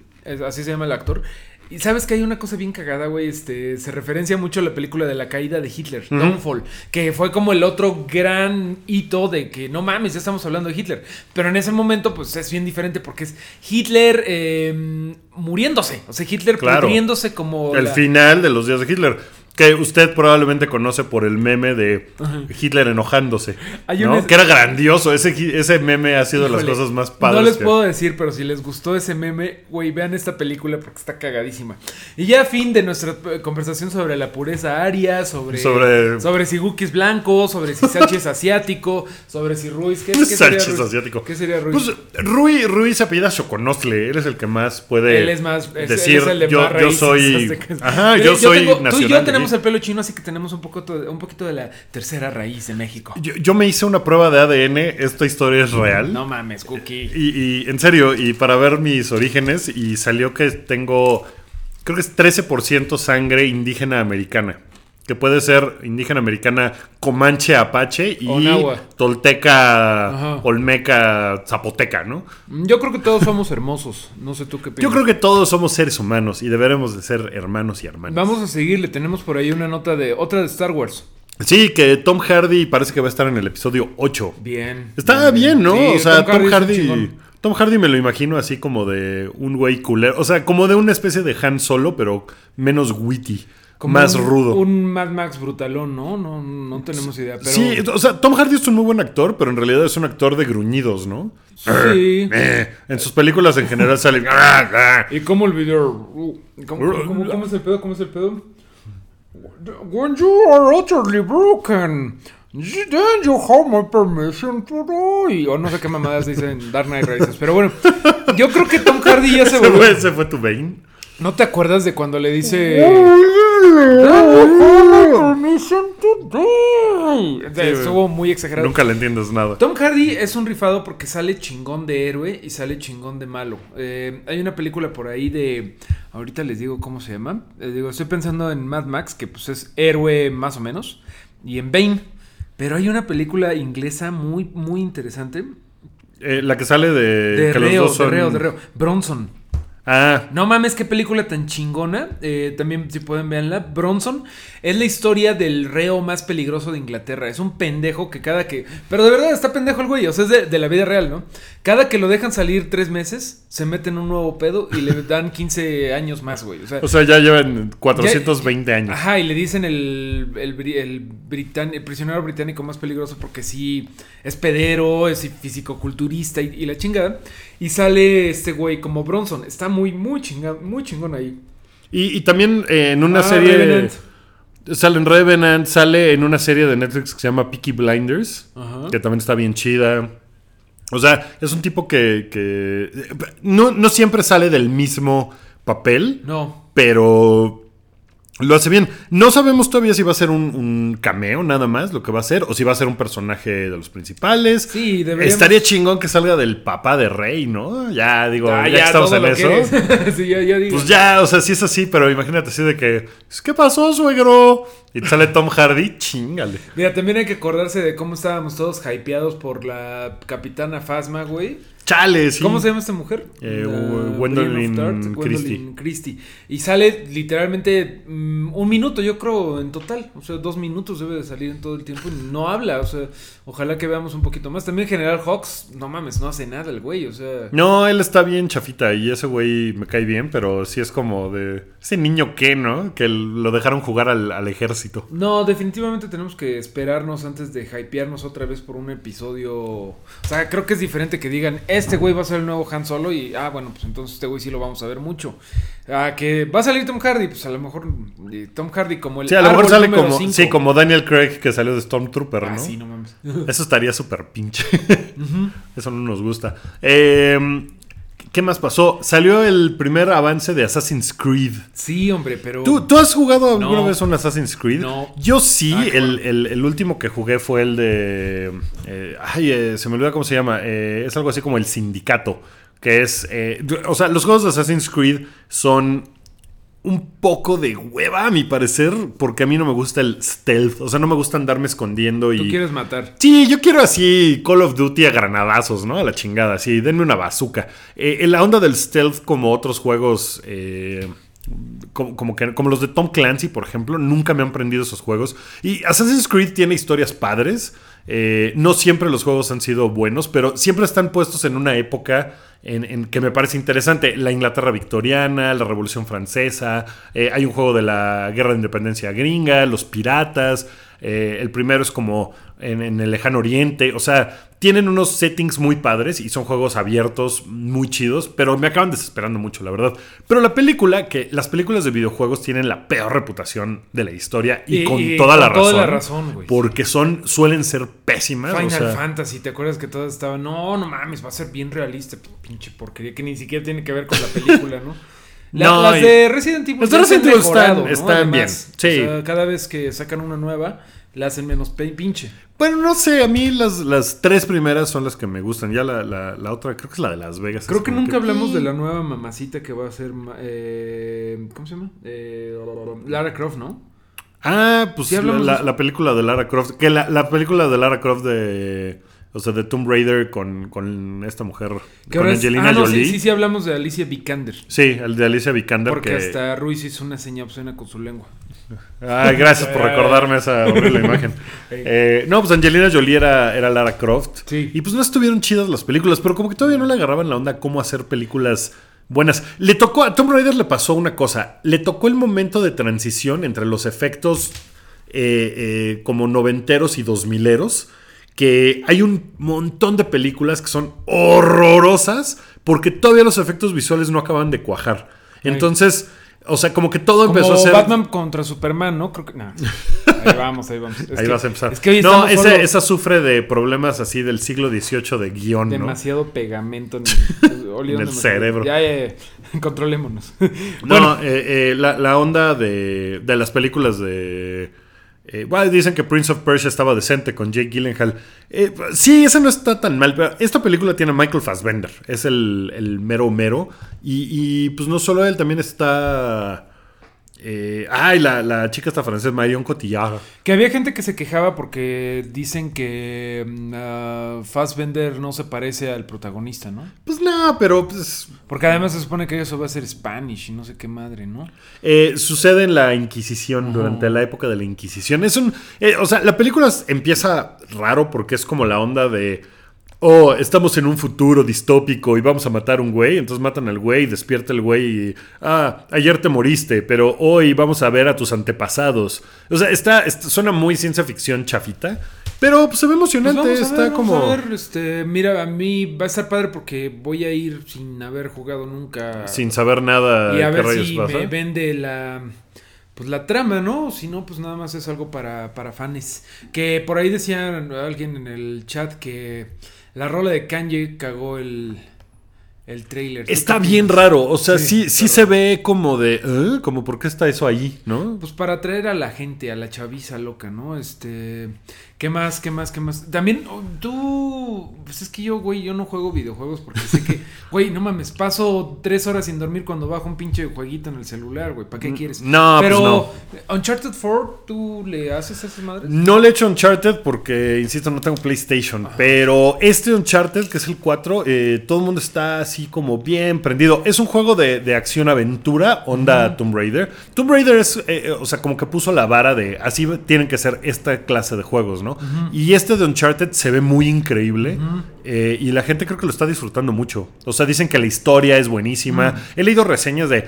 Speaker 2: así se llama el actor. Y sabes que hay una cosa bien cagada, güey. Este, se referencia mucho a la película de la caída de Hitler,
Speaker 1: Ujú.
Speaker 2: Downfall, que fue como el otro gran hito de que no mames, ya estamos hablando de Hitler. Pero en ese momento, pues es bien diferente porque es Hitler eh, muriéndose. O sea, Hitler
Speaker 1: Claro.
Speaker 2: pudriéndose como.
Speaker 1: El
Speaker 2: la-
Speaker 1: final de los días de Hitler. Que usted probablemente conoce por el meme de Hitler enojándose.
Speaker 2: Hay
Speaker 1: ¿no?
Speaker 2: un
Speaker 1: Que era grandioso. Ese, ese meme ha sido de las cosas más padres.
Speaker 2: No les
Speaker 1: que-
Speaker 2: puedo decir, pero si les gustó ese meme, güey, vean esta película porque está cagadísima. Y ya a fin de nuestra eh, conversación sobre la pureza aria, sobre,
Speaker 1: Sobre-
Speaker 2: sobre si Guki es blanco, sobre si Sánchez es asiático, sobre si Ruiz. ¿Qué, qué sería
Speaker 1: Sánchez
Speaker 2: Ruiz?
Speaker 1: asiático.
Speaker 2: ¿Qué sería Ruiz?
Speaker 1: Pues Rui, Rui se apellida Choconostle. Él es el que más puede
Speaker 2: él es más. es-
Speaker 1: decir
Speaker 2: él es el de
Speaker 1: yo, soy. Ajá, yo soy
Speaker 2: tengo- Tú y
Speaker 1: nacional.
Speaker 2: yo tenemos el pelo chino, así que tenemos un, poco, un poquito de la tercera raíz de México.
Speaker 1: Yo, yo me hice una prueba de ADN. Esta historia es real.
Speaker 2: No mames, Cookie.
Speaker 1: Y, y, en serio, y para ver mis orígenes, y salió que tengo, creo que es 13% sangre indígena americana. Que puede ser indígena americana comanche, apache y tolteca,
Speaker 2: Ajá.
Speaker 1: olmeca, zapoteca, ¿no?
Speaker 2: Yo creo que todos somos hermosos. No sé tú qué piensas.
Speaker 1: Yo creo que todos somos seres humanos y deberemos de ser hermanos y hermanas.
Speaker 2: Vamos a seguirle, tenemos por ahí una nota de otra de Star Wars.
Speaker 1: Sí, que Tom Hardy parece que va a estar en el episodio 8.
Speaker 2: Bien.
Speaker 1: Está bien, ¿no?
Speaker 2: Sí,
Speaker 1: o sea, Tom Hardy.
Speaker 2: chingón.
Speaker 1: Tom Hardy me lo imagino así como de un güey culero. O sea, como de una especie de Han Solo, pero menos witty.
Speaker 2: Como
Speaker 1: más
Speaker 2: un-
Speaker 1: rudo.
Speaker 2: Un Mad Max brutalón, ¿no? No, no tenemos idea. Pero...
Speaker 1: Sí, o sea, Tom Hardy es un muy buen actor, pero en realidad es un actor de gruñidos, ¿no?
Speaker 2: Sí.
Speaker 1: En sus películas en general sale. <laughs>
Speaker 2: ¿Y cómo olvidar? Uh, ¿Cómo, cómo- cómo es el pedo? ¿Cómo es el pedo? When you are utterly broken, then you have my permission to die. O no sé qué mamadas dicen <laughs> Dark Knight Rises. Pero bueno, yo creo que Tom Hardy ya <laughs> se volvió.
Speaker 1: ese fue tu Bane.
Speaker 2: ¿No te acuerdas de cuando le dice... O sea,
Speaker 1: Sí,
Speaker 2: Estuvo muy exagerado.
Speaker 1: Nunca le entiendes nada.
Speaker 2: Tom Hardy es un rifado porque sale chingón de héroe y sale chingón de malo. Eh, hay una película por ahí de. Ahorita les digo cómo se llama. Eh, digo, estoy pensando en Mad Max, que pues es héroe más o menos. Y en Bane. Pero hay una película inglesa muy, muy interesante.
Speaker 1: Eh, la que sale de.
Speaker 2: De
Speaker 1: que los
Speaker 2: reo,
Speaker 1: dos son-
Speaker 2: de reo, de reo. Bronson.
Speaker 1: Ah,
Speaker 2: No mames, qué película tan chingona. Eh, también, si pueden verla. Bronson es la historia del reo más peligroso de Inglaterra. Es un pendejo que cada que. Pero de verdad está pendejo el güey. O sea, es de, de la vida real, ¿no? Cada que lo dejan salir tres meses, se mete en un nuevo pedo y le dan 15 años más, güey. O sea.
Speaker 1: o sea, ya llevan 420 años.
Speaker 2: Ajá, y le dicen el, el, el, britan- el prisionero británico más peligroso porque sí es pedero, es fisicoculturista y, y la chingada. Y sale este güey como Bronson. Está muy, muy chingón, muy chingón ahí.
Speaker 1: Y, y también eh, en una
Speaker 2: Ah,
Speaker 1: serie.
Speaker 2: Revenant.
Speaker 1: Sale en Revenant, sale en una serie de Netflix que se llama Peaky Blinders,
Speaker 2: Ajá.
Speaker 1: que también está bien chida. O sea, es un tipo que, que no, no siempre sale del mismo papel,
Speaker 2: No.
Speaker 1: pero lo hace bien. No sabemos todavía si va a ser un, un cameo nada más, lo que va a ser, o si va a ser un personaje de los principales.
Speaker 2: Sí, deberíamos-
Speaker 1: Estaría chingón que salga del papá de Rey, ¿no? Ya digo,
Speaker 2: Ah,
Speaker 1: ya, que estamos en eso.
Speaker 2: que es. <laughs> sí, ya, ya digo.
Speaker 1: Pues ya, o sea, sí es así, pero imagínate así de que, ¿qué pasó, suegro? Y sale Tom Hardy, chingale.
Speaker 2: Mira, también hay que acordarse de cómo estábamos todos hypeados por la capitana Fasma, güey.
Speaker 1: Chale, sí.
Speaker 2: ¿Cómo se llama esta mujer?
Speaker 1: Eh, Christie.
Speaker 2: Gwendolyn Christie. Y sale literalmente mm, un minuto, yo creo, en total. O sea, dos minutos debe de salir en todo el tiempo. y No habla, o sea, ojalá que veamos un poquito más. También General Hawks, no mames, no hace nada el güey, o sea...
Speaker 1: No, él está bien chafita y ese güey me cae bien, pero sí es como de ese niño que, ¿no? Que lo dejaron jugar al, al ejército.
Speaker 2: No, definitivamente tenemos que esperarnos antes de hypearnos otra vez por un episodio. O sea, creo que es diferente que digan, este güey va a ser el nuevo Han Solo y, ah, bueno, pues entonces este güey sí lo vamos a ver mucho. Ah, que va a salir Tom Hardy, pues a lo mejor Tom Hardy como el...
Speaker 1: Sí, a lo mejor sale como,
Speaker 2: cinco.
Speaker 1: sí, como Daniel Craig que salió de Stormtrooper,
Speaker 2: Ah,
Speaker 1: ¿no?
Speaker 2: sí, no mames.
Speaker 1: Eso estaría súper pinche. <laughs> Eso no nos gusta. Eh, ¿Qué más pasó? Salió el primer avance de Assassin's Creed.
Speaker 2: Sí, hombre, pero...
Speaker 1: ¿Tú, tú has jugado alguna
Speaker 2: No.
Speaker 1: vez un Assassin's Creed?
Speaker 2: No.
Speaker 1: Yo sí,
Speaker 2: Ah,
Speaker 1: el, el- el último que jugué fue el de... eh, ay, eh, se me olvida cómo se llama. Eh, es algo así como el Sindicato. Que es... o sea, los juegos de Assassin's Creed son un poco de hueva, a mi parecer, porque a mí no me gusta el stealth. O sea, no me gusta andarme escondiendo y...
Speaker 2: Tú quieres matar.
Speaker 1: Sí, yo quiero así Call of Duty a granadazos, ¿no? A la chingada, sí, denme una bazooka. Eh, en la onda del stealth, como otros juegos, eh, como, como que, como los de Tom Clancy, por ejemplo, nunca me han prendido esos juegos. Y Assassin's Creed tiene historias padres. Eh, no siempre los juegos han sido buenos, pero siempre están puestos en una época en, que me parece interesante. La Inglaterra victoriana, la Revolución Francesa, eh, hay un juego de la Guerra de Independencia gringa, los piratas. Eh, el primero es como en, en el lejano oriente. O sea, tienen unos settings muy padres y son juegos abiertos, muy chidos, pero me acaban desesperando mucho, la verdad. Pero la película, que las películas de videojuegos tienen la peor reputación de la historia y,
Speaker 2: Y-
Speaker 1: con
Speaker 2: y
Speaker 1: toda
Speaker 2: con
Speaker 1: la razón.
Speaker 2: toda la razón, güey.
Speaker 1: Porque son, suelen ser pésimas.
Speaker 2: Final
Speaker 1: o sea,
Speaker 2: Fantasy, ¿te acuerdas que todas estaban? No, no mames, va a ser bien realista, pinche porquería, que ni siquiera tiene que ver con la película, ¿no? <laughs> La-
Speaker 1: No,
Speaker 2: las de Resident Evil
Speaker 1: las de Resident Evil están-
Speaker 2: ¿no?
Speaker 1: están
Speaker 2: Además,
Speaker 1: bien, sí.
Speaker 2: o sea, cada vez que sacan una nueva, la hacen menos pinche.
Speaker 1: Bueno, no sé, a mí las, las tres primeras son las que me gustan. Ya la, la- la otra, creo que es la de Las Vegas.
Speaker 2: Creo que nunca hablamos de la nueva mamacita que va a ser. eh, ¿Cómo se llama? Eh, Lara Croft, ¿no?
Speaker 1: Ah, pues
Speaker 2: Sí
Speaker 1: la, la- película de Lara Croft. Que la, la película de Lara Croft de. O sea, de Tomb Raider con, con esta mujer.
Speaker 2: Que
Speaker 1: con
Speaker 2: ahora es-
Speaker 1: Angelina
Speaker 2: ah, no,
Speaker 1: Jolie.
Speaker 2: sí, sí, sí, hablamos de Alicia Vikander.
Speaker 1: Sí, el de Alicia Vikander.
Speaker 2: Porque
Speaker 1: que...
Speaker 2: hasta Ruiz hizo una señal obscena con su lengua.
Speaker 1: Ay, gracias por <laughs> recordarme esa horrible imagen. <laughs> Eh, no, pues Angelina Jolie era, era Lara Croft.
Speaker 2: Sí.
Speaker 1: Y pues no estuvieron chidas las películas, pero como que todavía no le agarraban la onda cómo hacer películas buenas. Le tocó, a Tomb Raider le pasó una cosa. Le tocó el momento de transición entre los efectos eh, eh, como noventeros y dos mileros. Que hay un montón de películas que son horrorosas porque todavía los efectos visuales no acaban de cuajar. Entonces, o sea, como que todo
Speaker 2: Como
Speaker 1: empezó a ser.
Speaker 2: Batman contra Superman, ¿no? Creo que. No. Ahí vamos, ahí vamos. <laughs> Es
Speaker 1: Ahí
Speaker 2: que-
Speaker 1: vas a empezar.
Speaker 2: Es que hoy
Speaker 1: no, esa,
Speaker 2: solo
Speaker 1: esa sufre de problemas así del siglo XVIII de guion, ¿no?
Speaker 2: demasiado pegamento en el, <laughs>
Speaker 1: En el cerebro.
Speaker 2: Ya, ya, ya. <laughs> Controlémonos.
Speaker 1: No, eh, eh, la, la onda de, de las películas de... eh, bueno, dicen que Prince of Persia estaba decente con Jake Gyllenhaal. Eh, sí, esa no está tan mal, esta película tiene Michael Fassbender. Es el, mero mero. Y, pues no solo él, también está... eh, ay, la, la chica esta francesa, Marion Cotillard.
Speaker 2: Que había gente que se quejaba porque dicen que ah, Fassbender no se parece al protagonista, ¿no?
Speaker 1: Pues no, pero pues,
Speaker 2: Porque además se supone que eso va a ser Spanish y no sé qué madre, ¿no?
Speaker 1: Eh, sucede en la Inquisición, durante la época de la Inquisición. Es un. eh, o sea, la película empieza raro porque es como la onda de. Oh, estamos en un futuro distópico y vamos a matar a un güey. Entonces matan al güey, despierta el güey y. Ah, ayer te moriste, pero hoy vamos a ver a tus antepasados. O sea, está, está- suena muy ciencia ficción chafita. Pero pues, se ve
Speaker 2: Pues
Speaker 1: emocionante.
Speaker 2: vamos a
Speaker 1: está
Speaker 2: vamos
Speaker 1: como.
Speaker 2: a ver, este, mira, a mí va a estar padre porque voy a ir sin haber jugado nunca.
Speaker 1: Sin saber nada
Speaker 2: y a ver si
Speaker 1: pasa.
Speaker 2: me vende la pues la trama, ¿no? Si no, pues nada más es algo para, para fans. Que por ahí decían alguien en el chat que la rola de Kanye cagó el, el trailer. ¿Tú
Speaker 1: Está bien raro. O sea, sí,
Speaker 2: Sí,
Speaker 1: se ve como de. ¿eh? Como, ¿por qué está eso ahí? ¿No?
Speaker 2: Pues para atraer a la gente, a la chaviza loca, ¿no? Este. ¿Qué más? ¿Qué más? ¿Qué más? También, oh, tú. Pues es que yo, güey, yo no juego videojuegos porque sé que <laughs> Güey, no mames, paso tres horas sin dormir cuando bajo un pinche jueguito en el celular, güey. ¿Para qué quieres?
Speaker 1: no, pues
Speaker 2: Pero,
Speaker 1: no.
Speaker 2: Uncharted 4, ¿tú le haces a esas madres?
Speaker 1: No le he hecho Uncharted porque, insisto, no tengo PlayStation. Pero este Uncharted, que es el 4, eh, todo el mundo está así como bien prendido. Es un juego de, de acción-aventura, onda Tomb Raider. Tomb Raider es, eh, eh, o sea, como que puso la vara de así tienen que ser esta clase de juegos, ¿no? Y este de Uncharted se ve muy increíble. eh, y la gente creo que lo está disfrutando mucho. O sea, dicen que la historia es buenísima. He leído reseñas de.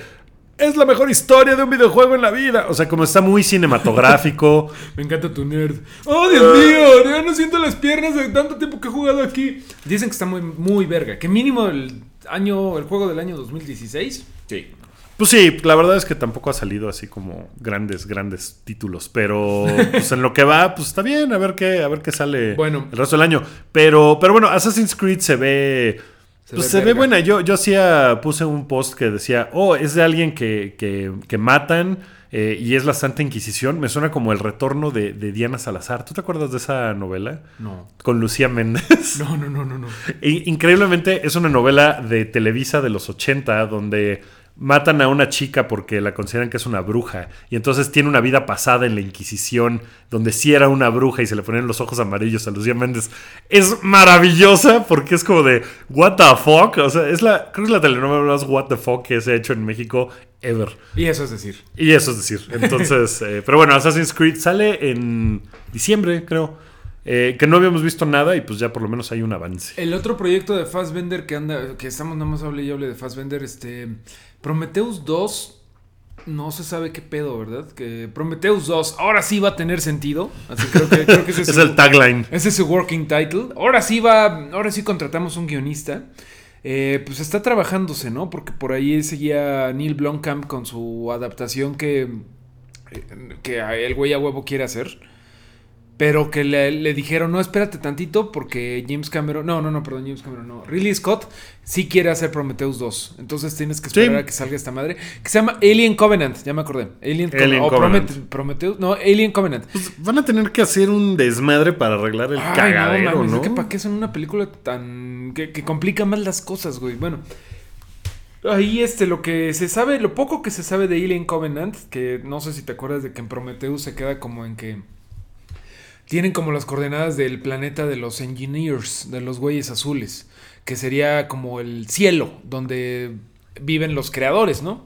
Speaker 1: Es la mejor historia de un videojuego en la vida. O sea, como está muy cinematográfico. <laughs>
Speaker 2: Me encanta tu nerd. ¡Oh, Dios mío! Ya no siento las piernas de tanto tiempo que he jugado aquí. Dicen que está muy, muy verga. Que mínimo el año, el juego del año 2016. Sí.
Speaker 1: Pues sí, la verdad es que tampoco ha salido así como grandes, grandes títulos. Pero <laughs> pues en lo que va, pues está bien, a ver qué, a ver qué sale
Speaker 2: Bueno.
Speaker 1: el resto del año. Pero, pero bueno, Assassin's Creed se ve.
Speaker 2: Se
Speaker 1: pues
Speaker 2: ve
Speaker 1: se ve buena. Yo, yo hacía, puse un post que decía, oh, es de alguien que, que, que matan eh, y es la Santa Inquisición. Me suena como el retorno de, de Diana Salazar. ¿Tú te acuerdas de esa novela?
Speaker 2: No.
Speaker 1: Con Lucía Méndez. <laughs>
Speaker 2: No, no, no, no, no.
Speaker 1: Increíblemente es una novela de Televisa de los 80 donde matan a una chica porque la consideran que es una bruja y entonces tiene una vida pasada en la Inquisición donde sí era una bruja y se le ponían los ojos amarillos a Lucía Méndez. Es maravillosa porque es como de what the fuck, o sea, es la creo que es la telenovela más what the fuck que se ha hecho en México ever.
Speaker 2: Y eso es decir.
Speaker 1: Y eso es decir, entonces, <laughs> eh, pero bueno, Assassin's Creed sale en diciembre, creo. eh, que no habíamos visto nada y pues ya por lo menos hay un avance.
Speaker 2: El otro proyecto de Fassbender que anda, que estamos nada más hable y hable de Fassbender, este, Prometheus 2, no se sabe qué pedo, ¿verdad? Que Prometheus 2 ahora sí va a tener sentido. Así creo que, creo que ese <laughs>
Speaker 1: Es
Speaker 2: su-
Speaker 1: el tagline.
Speaker 2: Ese es su working title. Ahora sí va, ahora sí contratamos un guionista. Eh, pues está trabajándose, ¿no? Porque por ahí seguía Neil Blomkamp con su adaptación que, eh, que el güey a huevo quiere hacer. Pero que le, le dijeron, no, espérate tantito porque James Cameron, no, no, no, perdón, James Cameron, no. Ridley Scott sí quiere hacer Prometheus 2. Entonces tienes que esperar
Speaker 1: Sí.
Speaker 2: a que salga esta madre. Que se llama Alien Covenant, ya me acordé. Alien, Co-
Speaker 1: Alien
Speaker 2: o
Speaker 1: Covenant.
Speaker 2: Promete- Prometheus, no, Alien Covenant.
Speaker 1: Pues van a tener que hacer un desmadre para arreglar el
Speaker 2: Ay,
Speaker 1: cagadero,
Speaker 2: mames,
Speaker 1: ¿no?
Speaker 2: es que para qué son una película tan. Que, que complica más las cosas, güey. Bueno. Ahí este, lo que se sabe, lo poco que se sabe de Alien Covenant, que no sé si te acuerdas de que en Prometheus se queda como en que. Tienen como las coordenadas del planeta de los engineers, de los güeyes azules, que sería como el cielo, donde viven los creadores, ¿no?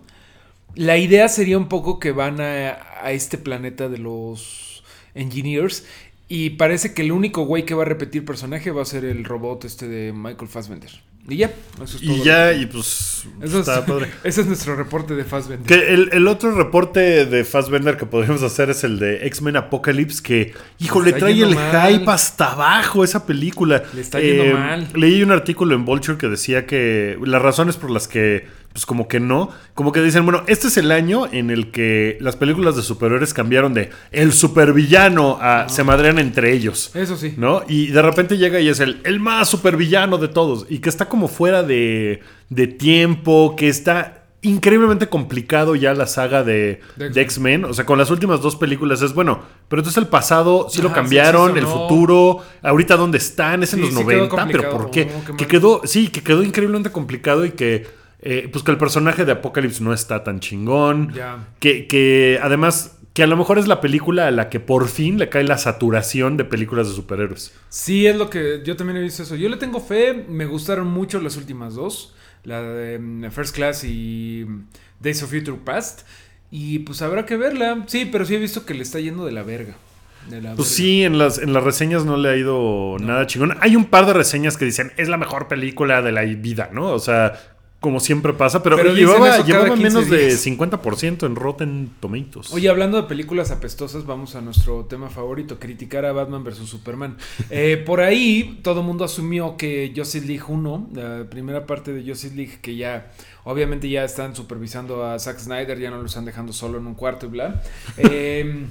Speaker 2: La idea sería un poco que van a, a este planeta de los engineers y parece que el único güey que va a repetir personaje va a ser el robot este de Michael Fassbender. Y ya, eso es todo.
Speaker 1: Y ya, y pues
Speaker 2: Eso es-
Speaker 1: está padre. <laughs>
Speaker 2: ese es nuestro reporte de Fassbender.
Speaker 1: Que el, el otro reporte de Fassbender que podríamos hacer es el de X-Men Apocalypse, que, híjole,
Speaker 2: está
Speaker 1: trae el
Speaker 2: mal.
Speaker 1: hype hasta abajo esa película. Eh,
Speaker 2: Le está yendo mal.
Speaker 1: Leí un artículo en Vulture que decía que las razones por las que, pues como que no, como que dicen, bueno, este es el año en el que las películas de superhéroes cambiaron de el supervillano a se madrean entre ellos.
Speaker 2: Eso sí.
Speaker 1: ¿No? Y de repente llega y es el, el más supervillano de todos. Y que está como fuera de, de tiempo, que está increíblemente complicado ya la saga de, X-Men. O sea, con las últimas dos películas es bueno, pero entonces el pasado sí lo
Speaker 2: Ajá,
Speaker 1: cambiaron,
Speaker 2: sí
Speaker 1: el futuro, ahorita dónde están, es en
Speaker 2: Sí,
Speaker 1: los
Speaker 2: sí quedó
Speaker 1: 90, pero. ¿por qué? Que quedó, sí, que quedó increíblemente complicado y que, eh, pues que el personaje de Apocalypse no está tan chingón.
Speaker 2: Ya.
Speaker 1: Que, que además, que a lo mejor es la película a la que por fin le cae la saturación de películas de superhéroes.
Speaker 2: Sí, es lo que yo también he visto eso. Yo le tengo fe, me gustaron mucho las últimas dos, la de mm, First Class y mm, Days of Future Past. Y pues habrá que verla. Sí, pero sí he visto que le está yendo de la verga. De la
Speaker 1: Pues
Speaker 2: verga.
Speaker 1: sí, en las, en las reseñas no le ha ido nada chingón. Hay un par de reseñas que dicen, es la mejor película de la vida, ¿no? O sea, como siempre pasa, pero,
Speaker 2: Pero
Speaker 1: llevaba,
Speaker 2: eso cada
Speaker 1: llevaba
Speaker 2: 15
Speaker 1: menos de
Speaker 2: días.
Speaker 1: 50% en Rotten Tomatoes.
Speaker 2: Oye, hablando de películas apestosas, vamos a nuestro tema favorito, criticar a Batman vs. Superman. Eh, <laughs> por ahí todo el mundo asumió que Justice League 1, la primera parte de Justice League, que ya obviamente ya están supervisando a Zack Snyder, ya no lo están dejando solo en un cuarto y bla. <laughs> eh,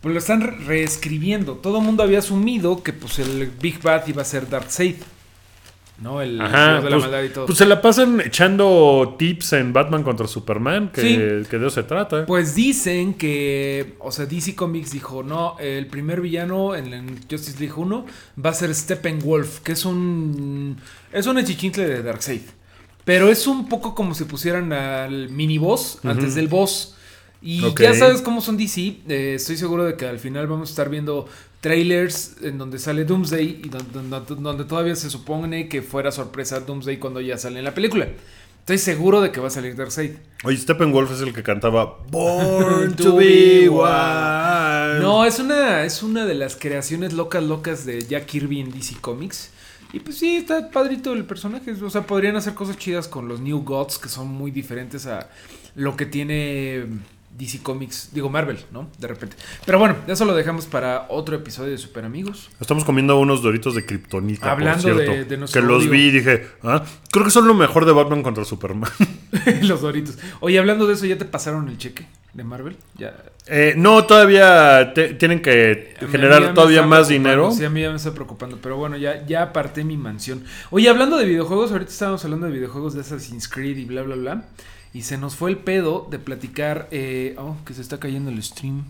Speaker 2: pues lo están re- reescribiendo. Todo el mundo había asumido que pues el Big Bad iba a ser Darkseid. ¿No? El
Speaker 1: Ajá,
Speaker 2: de la
Speaker 1: pues,
Speaker 2: maldad y todo.
Speaker 1: pues se la pasan echando tips en Batman contra Superman, que,
Speaker 2: Sí.
Speaker 1: que de eso se trata.
Speaker 2: Pues dicen que, o sea, DC Comics dijo, no, el primer villano en, en Justice League 1 va a ser Steppenwolf, que es un es un hechichincle de Darkseid. Pero es un poco como si pusieran al mini boss antes del boss. Y ya sabes cómo son DC. eh, estoy seguro de que al final vamos a estar viendo trailers en donde sale Doomsday y donde, donde- donde todavía se supone que fuera sorpresa Doomsday cuando ya sale en la película. Estoy seguro de que va a salir Darkseid.
Speaker 1: Oye, Steppenwolf es el que cantaba Born <laughs>
Speaker 2: To be wild. No, es una, es una de las creaciones locas, locas de Jack Kirby en DC Comics. Y pues sí, está padrito el personaje. O sea, podrían hacer cosas chidas con los New Gods, que son muy diferentes a lo que tiene DC Comics, digo Marvel, ¿no? De repente. Pero bueno, eso lo dejamos para otro episodio de Super Amigos.
Speaker 1: Estamos comiendo unos doritos de kriptonita,
Speaker 2: Hablando
Speaker 1: por cierto.
Speaker 2: de- de nuestro
Speaker 1: que los vi y dije, ah, creo que son lo mejor de Batman contra Superman. <laughs> <laughs>
Speaker 2: los Doritos. Oye, hablando de eso, ¿ya te pasaron el cheque de Marvel? Ya.
Speaker 1: Eh, no, todavía te- tienen que
Speaker 2: A
Speaker 1: generar todavía más dinero.
Speaker 2: Sí, a mí ya me está preocupando. Pero bueno, ya, ya aparté mi mansión. Oye, hablando de videojuegos, ahorita estábamos hablando de videojuegos de Assassin's Creed y bla, bla, bla. Y se nos fue el pedo de platicar. eh, oh, que se está cayendo el stream.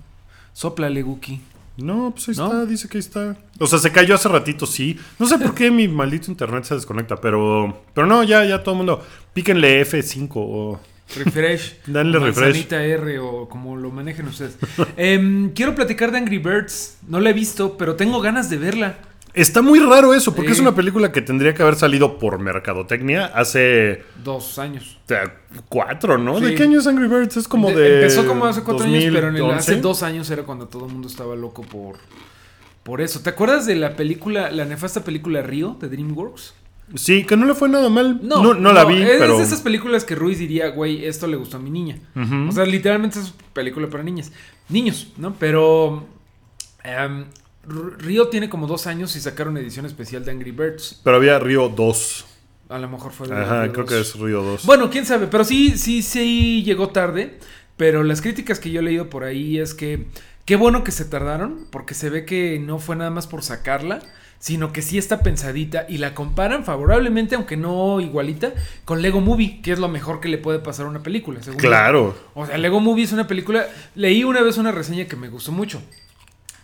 Speaker 2: Sóplale, Guki.
Speaker 1: No, pues ahí
Speaker 2: ¿No?
Speaker 1: está, dice que ahí está. O sea, se cayó hace ratito, sí. No sé por qué mi maldito internet se desconecta, pero pero no, ya ya todo el mundo píquenle F5 o
Speaker 2: Refresh. <laughs>
Speaker 1: Danle refresh.
Speaker 2: R o como lo manejen ustedes. <laughs> Em, quiero platicar de Angry Birds. No la he visto, pero tengo ganas de verla.
Speaker 1: Está muy raro eso, porque
Speaker 2: Sí.
Speaker 1: es una película que tendría que haber salido por mercadotecnia hace
Speaker 2: Dos años.
Speaker 1: o sea, cuatro, ¿no?
Speaker 2: Sí.
Speaker 1: ¿De qué año es Angry Birds? Es como
Speaker 2: De-
Speaker 1: de.
Speaker 2: Empezó como hace cuatro años, pero en el,
Speaker 1: 2011.
Speaker 2: hace dos años era cuando todo el mundo estaba loco por, por eso. ¿Te acuerdas de la película, la nefasta película Río de DreamWorks?
Speaker 1: Sí, que no le fue nada mal. No, no, la vi,
Speaker 2: es,
Speaker 1: pero.
Speaker 2: Es de esas películas que Ruiz diría, güey, esto le gustó a mi niña. O sea, literalmente es película para niñas. Niños, ¿no? Pero. R- Río tiene como dos años y sacaron edición especial de Angry Birds.
Speaker 1: Pero había Río 2.
Speaker 2: A lo mejor fue
Speaker 1: Ajá,
Speaker 2: Río
Speaker 1: creo
Speaker 2: 2.
Speaker 1: que es Río 2.
Speaker 2: Bueno, quién sabe, pero sí, sí, sí llegó tarde. Pero las críticas que yo he leído por ahí es que qué bueno que se tardaron, porque se ve que no fue nada más por sacarla, sino que sí está pensadita y la comparan favorablemente, aunque no igualita, con Lego Movie, que es lo mejor que le puede pasar a una película. según yo.
Speaker 1: Claro.
Speaker 2: O sea, Lego Movie es una película. Leí una vez una reseña que me gustó mucho.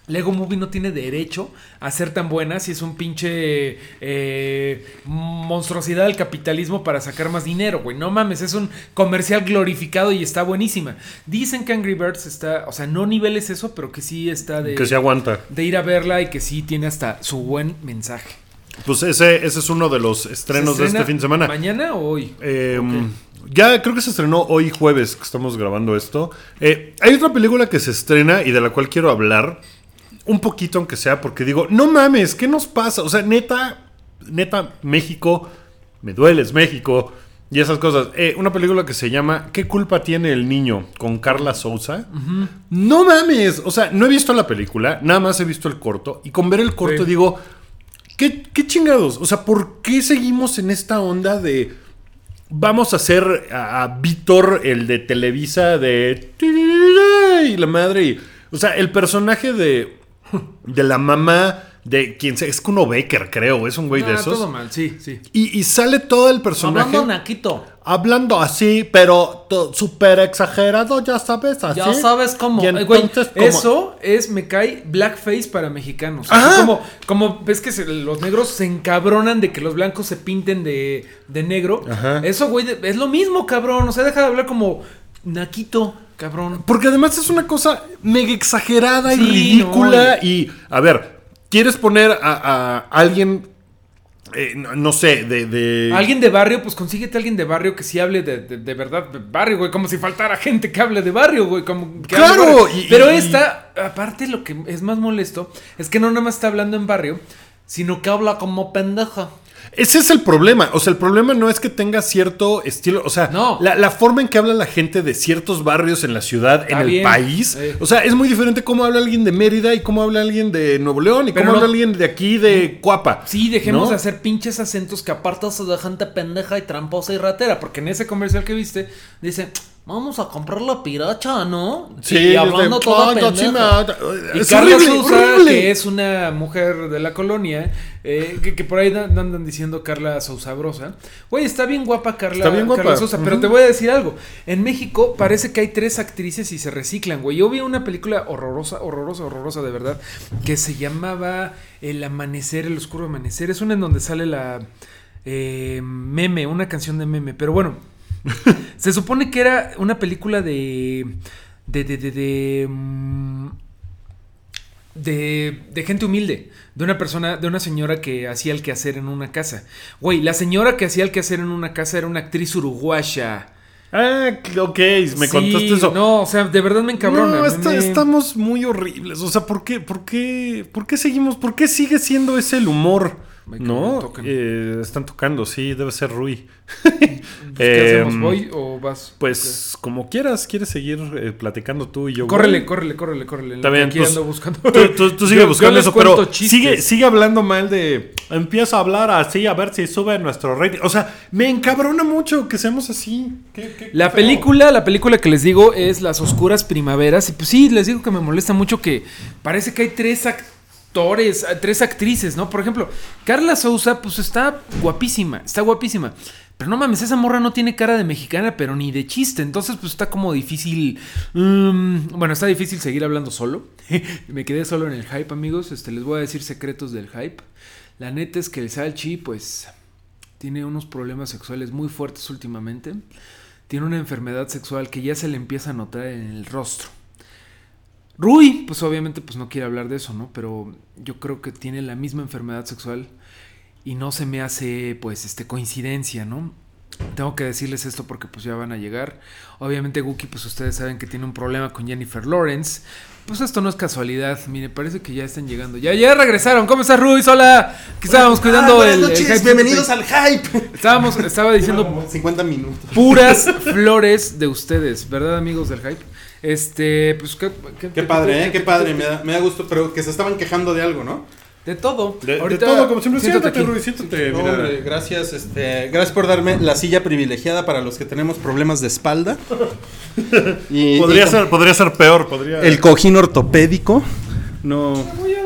Speaker 2: Lego Movie no tiene derecho a ser tan buena si es un pinche eh, monstruosidad del capitalismo para sacar más dinero, güey. No mames, es un comercial glorificado y está buenísima. Dicen que Angry Birds está, o sea, no niveles eso, pero que sí está de,
Speaker 1: Que se aguanta.
Speaker 2: de ir a verla y que sí tiene hasta su buen mensaje.
Speaker 1: Pues ese, ese es uno de los estrenos
Speaker 2: ¿Se
Speaker 1: de este fin de semana.
Speaker 2: ¿Mañana o hoy?
Speaker 1: Eh,
Speaker 2: Ok.
Speaker 1: Ya creo que se estrenó hoy jueves que estamos grabando esto. Eh, hay otra película que se estrena y de la cual quiero hablar. Un poquito aunque sea, porque digo, no mames, ¿qué nos pasa? O sea, neta, neta, México, me dueles México. Y esas cosas. Eh, una película que se llama ¿Qué culpa tiene el niño? con Carla Souza. No mames. O sea, no he visto la película, nada más he visto el corto. Y con ver el corto
Speaker 2: Sí.
Speaker 1: digo, ¿qué, ¿qué chingados? O sea, ¿por qué seguimos en esta onda de vamos a hacer a, a Víctor el de Televisa de y la madre y, o sea el personaje de de la mamá de quien sea es Kuno Baker creo es un güey de
Speaker 2: Ah,
Speaker 1: esos
Speaker 2: todo mal, sí, sí.
Speaker 1: y, y sale todo el personaje
Speaker 2: Naquito.
Speaker 1: hablando así pero súper exagerado ya sabes así
Speaker 2: Ya sabes cómo.
Speaker 1: Y
Speaker 2: güey,
Speaker 1: entonces, ¿cómo?
Speaker 2: Eso es, me cae blackface para mexicanos.
Speaker 1: Ajá.
Speaker 2: como, como ves que se- los negros se encabronan de que los blancos se pinten de, de negro.
Speaker 1: Ajá.
Speaker 2: Eso, güey, es lo mismo, cabrón. O sea, deja de hablar como naquito, cabrón.
Speaker 1: Porque además es una cosa mega exagerada y ridícula.
Speaker 2: no,
Speaker 1: y, a ver, ¿quieres poner a, a alguien, eh, no, no sé, de... de-
Speaker 2: Alguien de barrio, pues consíguete a alguien de barrio que sí hable de, de- de verdad de barrio, güey. Como si faltara gente que hable de barrio, güey. Como que
Speaker 1: Claro, y-
Speaker 2: Pero
Speaker 1: y-
Speaker 2: esta, aparte, lo que es más molesto es que no nada más está hablando en barrio, sino que habla como pendeja.
Speaker 1: Ese es el problema. O sea, el problema no es que tenga cierto estilo. O sea,
Speaker 2: No.
Speaker 1: la, la forma en que habla la gente de ciertos barrios en la ciudad,
Speaker 2: Está
Speaker 1: en el país.
Speaker 2: Eh.
Speaker 1: O sea, es muy diferente cómo habla alguien de Mérida y cómo habla alguien de Nuevo León y
Speaker 2: Pero
Speaker 1: cómo
Speaker 2: no-
Speaker 1: habla alguien de aquí de Cuapa.
Speaker 2: Sí, dejemos
Speaker 1: ¿no?
Speaker 2: de hacer pinches acentos que aparte se de gente pendeja y tramposa y ratera. Porque en ese comercial que viste, dice, vamos a comprar la piracha, ¿no?
Speaker 1: Sí,
Speaker 2: y hablando toda
Speaker 1: "Ay,
Speaker 2: pendeja.
Speaker 1: Tochima".
Speaker 2: Y
Speaker 1: Es
Speaker 2: Carla
Speaker 1: horrible,
Speaker 2: Sousa,
Speaker 1: horrible.
Speaker 2: que es una mujer de la colonia, eh, que, que por ahí dan- andan diciendo Carla Sousabrosa. Güey, está bien guapa Carla,
Speaker 1: Está bien guapa.
Speaker 2: Carla Sousa, pero te voy a decir algo. En México parece que hay tres actrices y se reciclan, güey. Yo vi una película horrorosa, horrorosa, horrorosa de verdad, que se llamaba El Amanecer, El Oscuro Amanecer. Es una en donde sale la... eh, meme, una canción de meme. Pero bueno, <laughs> se supone que era una película de. de. de. de. de, mm, de, de gente humilde, de una persona, de una señora que hacía el quehacer en una casa. Güey, la señora que hacía el quehacer en una casa era una actriz uruguaya.
Speaker 1: Ah, ok, me
Speaker 2: Sí,
Speaker 1: contaste eso.
Speaker 2: No, o sea, de verdad me encabrona.
Speaker 1: No,
Speaker 2: me-
Speaker 1: está-
Speaker 2: me-
Speaker 1: estamos muy horribles. O sea, ¿por qué, por qué, por qué seguimos? ¿Por qué sigue siendo ese el humor? ¿No? Eh, están tocando, sí, debe ser Rui. <laughs>
Speaker 2: ¿Qué hacemos?
Speaker 1: Em,
Speaker 2: ¿Voy o vas?
Speaker 1: Pues como quieras, ¿quieres seguir eh, platicando tú y yo?
Speaker 2: Córrele,
Speaker 1: voy?
Speaker 2: córrele, córrele, córrele.
Speaker 1: Pues,
Speaker 2: ando buscando.
Speaker 1: Tú, tú- tú sigue
Speaker 2: Yo-
Speaker 1: buscando eso, pero
Speaker 2: chistes.
Speaker 1: sigue, sigue hablando mal de. Empieza a hablar así a ver si sube nuestro rating. O sea, me encabrona mucho que seamos así. ¿Qué- qué-
Speaker 2: La
Speaker 1: feo.
Speaker 2: película, la película que les digo es Las Oscuras Primaveras. Y pues sí, les digo que me molesta mucho que parece que hay tres actores, eh, tres actrices, ¿no? Por ejemplo, Carla Souza, pues está guapísima, está guapísima. Pero no mames, esa morra no tiene cara de mexicana, pero ni de chiste. Entonces, pues está como difícil. mm, bueno, está difícil seguir hablando solo. <laughs> me quedé solo en el hype, amigos. Este, les voy a decir secretos del hype. La neta es que el Salchi, pues, tiene unos problemas sexuales muy fuertes últimamente. Tiene una enfermedad sexual que ya se le empieza a notar en el rostro. Rui, pues obviamente pues no quiere hablar de eso, ¿no? Pero yo creo que tiene la misma enfermedad sexual y no se me hace pues este coincidencia, ¿no? Tengo que decirles esto porque pues ya van a llegar. Obviamente Guki pues ustedes saben que tiene un problema con Jennifer Lawrence. Pues esto no es casualidad, mire, parece que ya están llegando. Ya, ya regresaron. ¿Cómo estás, Ruiz? Hola. Que estábamos cuidando
Speaker 3: Ah,
Speaker 2: el, el hype.
Speaker 3: bienvenidos al hype.
Speaker 2: Estábamos, estaba diciendo
Speaker 3: 50 minutos.
Speaker 2: puras <laughs> flores de ustedes, ¿verdad, amigos del hype? Este, pues qué,
Speaker 3: Qué padre, ¿eh? Qué padre, me da, me da gusto, pero que se estaban quejando de algo, ¿no?
Speaker 2: De todo.
Speaker 1: De, todo, como siempre.
Speaker 2: siéntate
Speaker 1: Siéntate, siéntate.
Speaker 3: No,
Speaker 1: mira.
Speaker 3: hombre, gracias, este, gracias por darme la silla privilegiada para los que tenemos problemas de espalda. <laughs> Y,
Speaker 1: Podría,
Speaker 3: y-
Speaker 1: ser, podría ser peor, podría...
Speaker 3: el cojín ortopédico. No,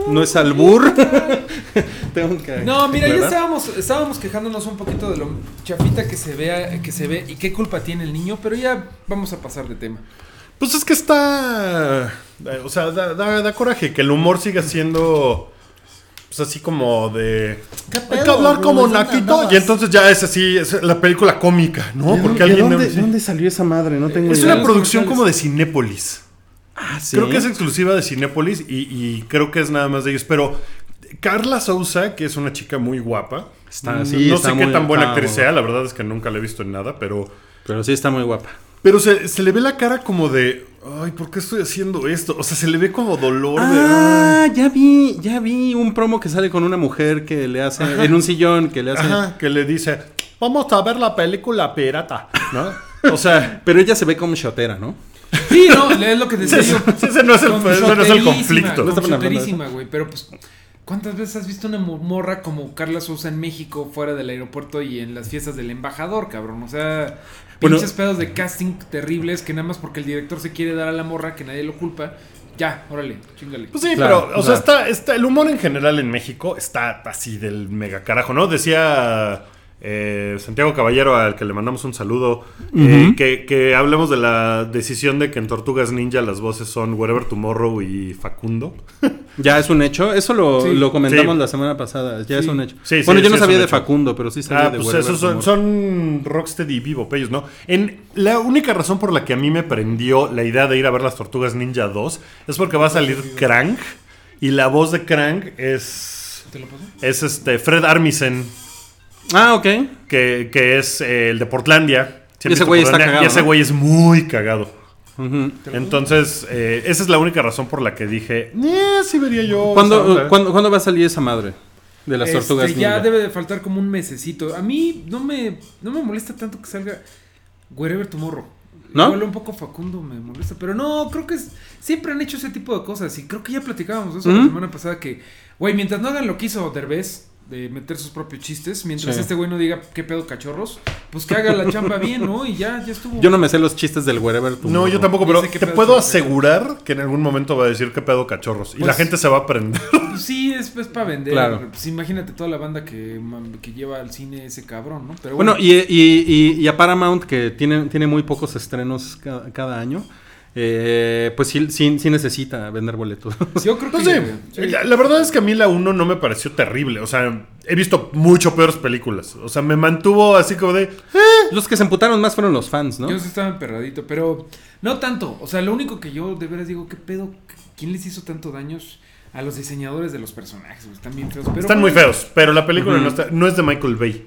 Speaker 3: no es albur. <laughs> Tengo que
Speaker 2: No, mira, ya estábamos, estábamos quejándonos un poquito de lo chafita que se vea, que se ve y qué culpa tiene el niño, pero ya vamos a pasar de tema.
Speaker 1: Pues es que está. eh, O sea, da, da- da coraje que el humor siga siendo. Pues así como de. Hay que hablar como
Speaker 3: ¿Dónde
Speaker 1: Naquito.
Speaker 3: andabas?
Speaker 1: Y entonces ya es así, es la película cómica, ¿no?
Speaker 3: ¿De
Speaker 1: Porque
Speaker 3: dónde-
Speaker 1: alguien.
Speaker 3: ¿de dónde, dónde salió esa madre? No tengo
Speaker 1: Es
Speaker 3: idea.
Speaker 1: una producción como de Cinépolis.
Speaker 3: Ah, ¿sí?
Speaker 1: Creo que es exclusiva de Cinépolis y, y creo que es nada más de ellos. Pero Carla Sousa, que es una chica muy guapa.
Speaker 3: Está- sí,
Speaker 1: no
Speaker 3: está
Speaker 1: sé qué
Speaker 3: muy-
Speaker 1: tan buena
Speaker 3: está
Speaker 1: actriz
Speaker 3: muy-
Speaker 1: sea, la verdad es que nunca la he visto en nada, pero.
Speaker 3: Pero sí está muy guapa.
Speaker 1: Pero se, se le ve la cara como de. Ay, ¿por qué estoy haciendo esto? O sea, se le ve como dolor de.
Speaker 3: Ah, ya vi, ya vi un promo que sale con una mujer que le hace en un sillón que le hace.
Speaker 1: Ajá, que le dice, vamos a ver la película pirata, ¿no? O sea, <laughs>
Speaker 3: Pero ella se ve como shotera, ¿no?
Speaker 2: Sí, no, es lo que decía yo.
Speaker 1: ese, ese no es el, ese no es el conflicto.
Speaker 3: No
Speaker 2: güey, pero pues... ¿Cuántas veces has visto una mo- morra como Carla Sousa en México, fuera del aeropuerto y en las fiestas del embajador, cabrón? O sea,
Speaker 3: Bueno-
Speaker 2: pinches pedos de casting terribles que nada más porque el director se quiere dar a la morra, que nadie lo culpa. Ya, órale, chingale.
Speaker 1: Pues sí,
Speaker 3: Claro,
Speaker 1: pero, o sea- está, está, el humor en general en México está así del mega carajo, ¿no? Decía eh, Santiago Caballero, al que le mandamos un saludo, eh, que, que hablemos de la decisión de que en Tortugas Ninja las voces son Wherever Tomorrow y Facundo. <laughs>
Speaker 3: Ya es un hecho. Eso lo,
Speaker 2: Sí.
Speaker 3: lo comentamos
Speaker 1: Sí.
Speaker 3: la semana pasada. Ya es un hecho.
Speaker 1: Sí, sí,
Speaker 3: bueno, yo no sabía de
Speaker 1: hecho.
Speaker 3: Facundo, pero sí sabía
Speaker 1: Ah,
Speaker 3: de
Speaker 1: pues
Speaker 3: Wherever
Speaker 1: esos son, son Rocksteady y Vivo Pellos, ¿no? En, la única razón por la que a mí me prendió la idea de ir a ver las Tortugas Ninja 2 es porque va a salir Crank y la voz de Crank es,
Speaker 2: ¿Te lo paso?
Speaker 1: es este Fred Armisen,
Speaker 3: Ah, ok.
Speaker 1: que, que es eh, el de Portlandia. ¿Sí han
Speaker 3: Y ese güey está cagado,
Speaker 1: Y ese
Speaker 3: ¿no?
Speaker 1: güey es muy cagado. Entonces, eh, esa es la única razón por la que dije, eh, sí vería yo.
Speaker 3: ¿Cuándo,
Speaker 1: onda".
Speaker 3: ¿cuándo, cuándo va a salir esa madre? De las
Speaker 2: Este,
Speaker 3: tortugas
Speaker 2: ya
Speaker 3: ninja?
Speaker 2: debe de faltar como un mesecito. A mí no me, no me molesta tanto que salga Wherever Tomorrow.
Speaker 3: ¿No?
Speaker 2: Igual un poco Facundo me molesta, pero no, creo que es- siempre han hecho ese tipo de cosas y creo que ya platicábamos eso la semana pasada que, güey, mientras no hagan lo que hizo Derbez de meter sus propios chistes, mientras
Speaker 3: Sí.
Speaker 2: este güey no diga qué pedo cachorros, pues que haga la chamba bien, ¿no? Y ya, ya estuvo.
Speaker 3: Yo no me sé los chistes del Wherever
Speaker 1: No, yo tampoco, pero
Speaker 2: sé
Speaker 1: te puedo asegurar que en algún momento va a decir qué pedo cachorros. y
Speaker 2: Pues-
Speaker 1: la gente se va a aprender.
Speaker 2: Pues sí, es, para vender.
Speaker 3: Claro.
Speaker 2: Pues imagínate toda la banda que, que lleva al cine ese cabrón, ¿no? Pero
Speaker 3: Bueno, y, y, y- y a Paramount, que tiene, tiene muy pocos estrenos cada, cada año, eh, pues sí, sí, sí necesita vender boletos.
Speaker 2: Yo creo que.
Speaker 1: No sé,
Speaker 2: sí.
Speaker 1: la, la verdad es que a mí la 1 no me pareció terrible. O sea, he visto mucho peores películas. O sea, me mantuvo así como de.
Speaker 3: Los que se emputaron más fueron los fans, ¿no?
Speaker 2: Yo sí estaba emperradito, pero no tanto. O sea, lo único que yo de veras digo, ¿qué pedo? ¿Quién les hizo tanto daños a los diseñadores de los personajes? Están bien feos. Pero
Speaker 1: Están muy feos, pero la película no, está- no es de Michael Bay.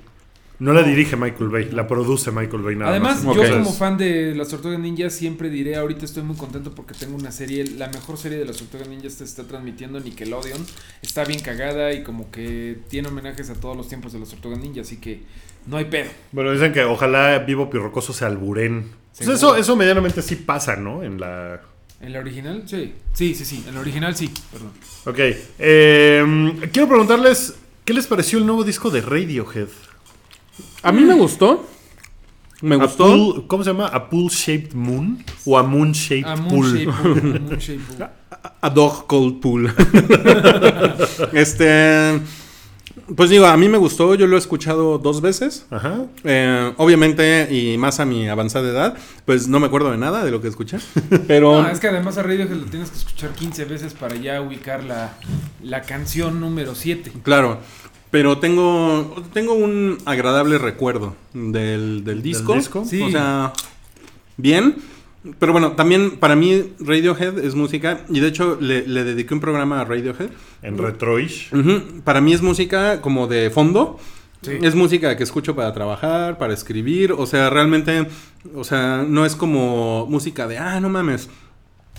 Speaker 1: No la dirige Michael Bay, la produce Michael Bay nada
Speaker 2: Además,
Speaker 1: más.
Speaker 2: yo como fan de las Tortugas Ninja siempre diré, ahorita estoy muy contento porque tengo una serie, la mejor serie de las Tortugas Ninja se está transmitiendo en Nickelodeon. Está bien cagada y como que tiene homenajes a todos los tiempos de las Tortugas Ninja, así que no hay pedo.
Speaker 1: Bueno, dicen que ojalá Vivo Pirrocoso se alburen. Pues eso, eso medianamente sí pasa, ¿no? En la...
Speaker 2: ¿En la original? Sí. Sí, sí, sí. En la original sí. Perdón.
Speaker 1: Ok. eh, quiero preguntarles, ¿qué les pareció el nuevo disco de Radiohead?
Speaker 3: A mí me gustó. Me
Speaker 1: A
Speaker 3: gustó.
Speaker 1: Pool- ¿Cómo se llama? ¿A Pool Shaped Moon? ¿O a Moon Shaped
Speaker 2: A
Speaker 1: Pool?
Speaker 2: Moon Pool, Moon <laughs> Shape Pool.
Speaker 3: A Dog Cold Pool. <laughs> este. Pues digo, a mí me gustó. Yo lo he escuchado dos veces.
Speaker 1: Ajá.
Speaker 3: Eh, obviamente, y más a mi avanzada edad, pues no me acuerdo de nada de lo que escuché. <laughs> Pero.
Speaker 2: No, es que además a Radiohead lo tienes que escuchar 15 veces para ya ubicar la, la canción número 7.
Speaker 3: Claro. Pero tengo, tengo un agradable recuerdo del, del disco.
Speaker 1: disco?
Speaker 2: Sí.
Speaker 3: O sea, bien. Pero bueno, también para mí Radiohead es música. Y de hecho le, le dediqué un programa a Radiohead.
Speaker 1: En Retroish.
Speaker 3: Para mí es música como de fondo.
Speaker 2: Sí.
Speaker 3: Es música que escucho para trabajar, para escribir. O sea, realmente, o sea, no es como música de, ah, no mames.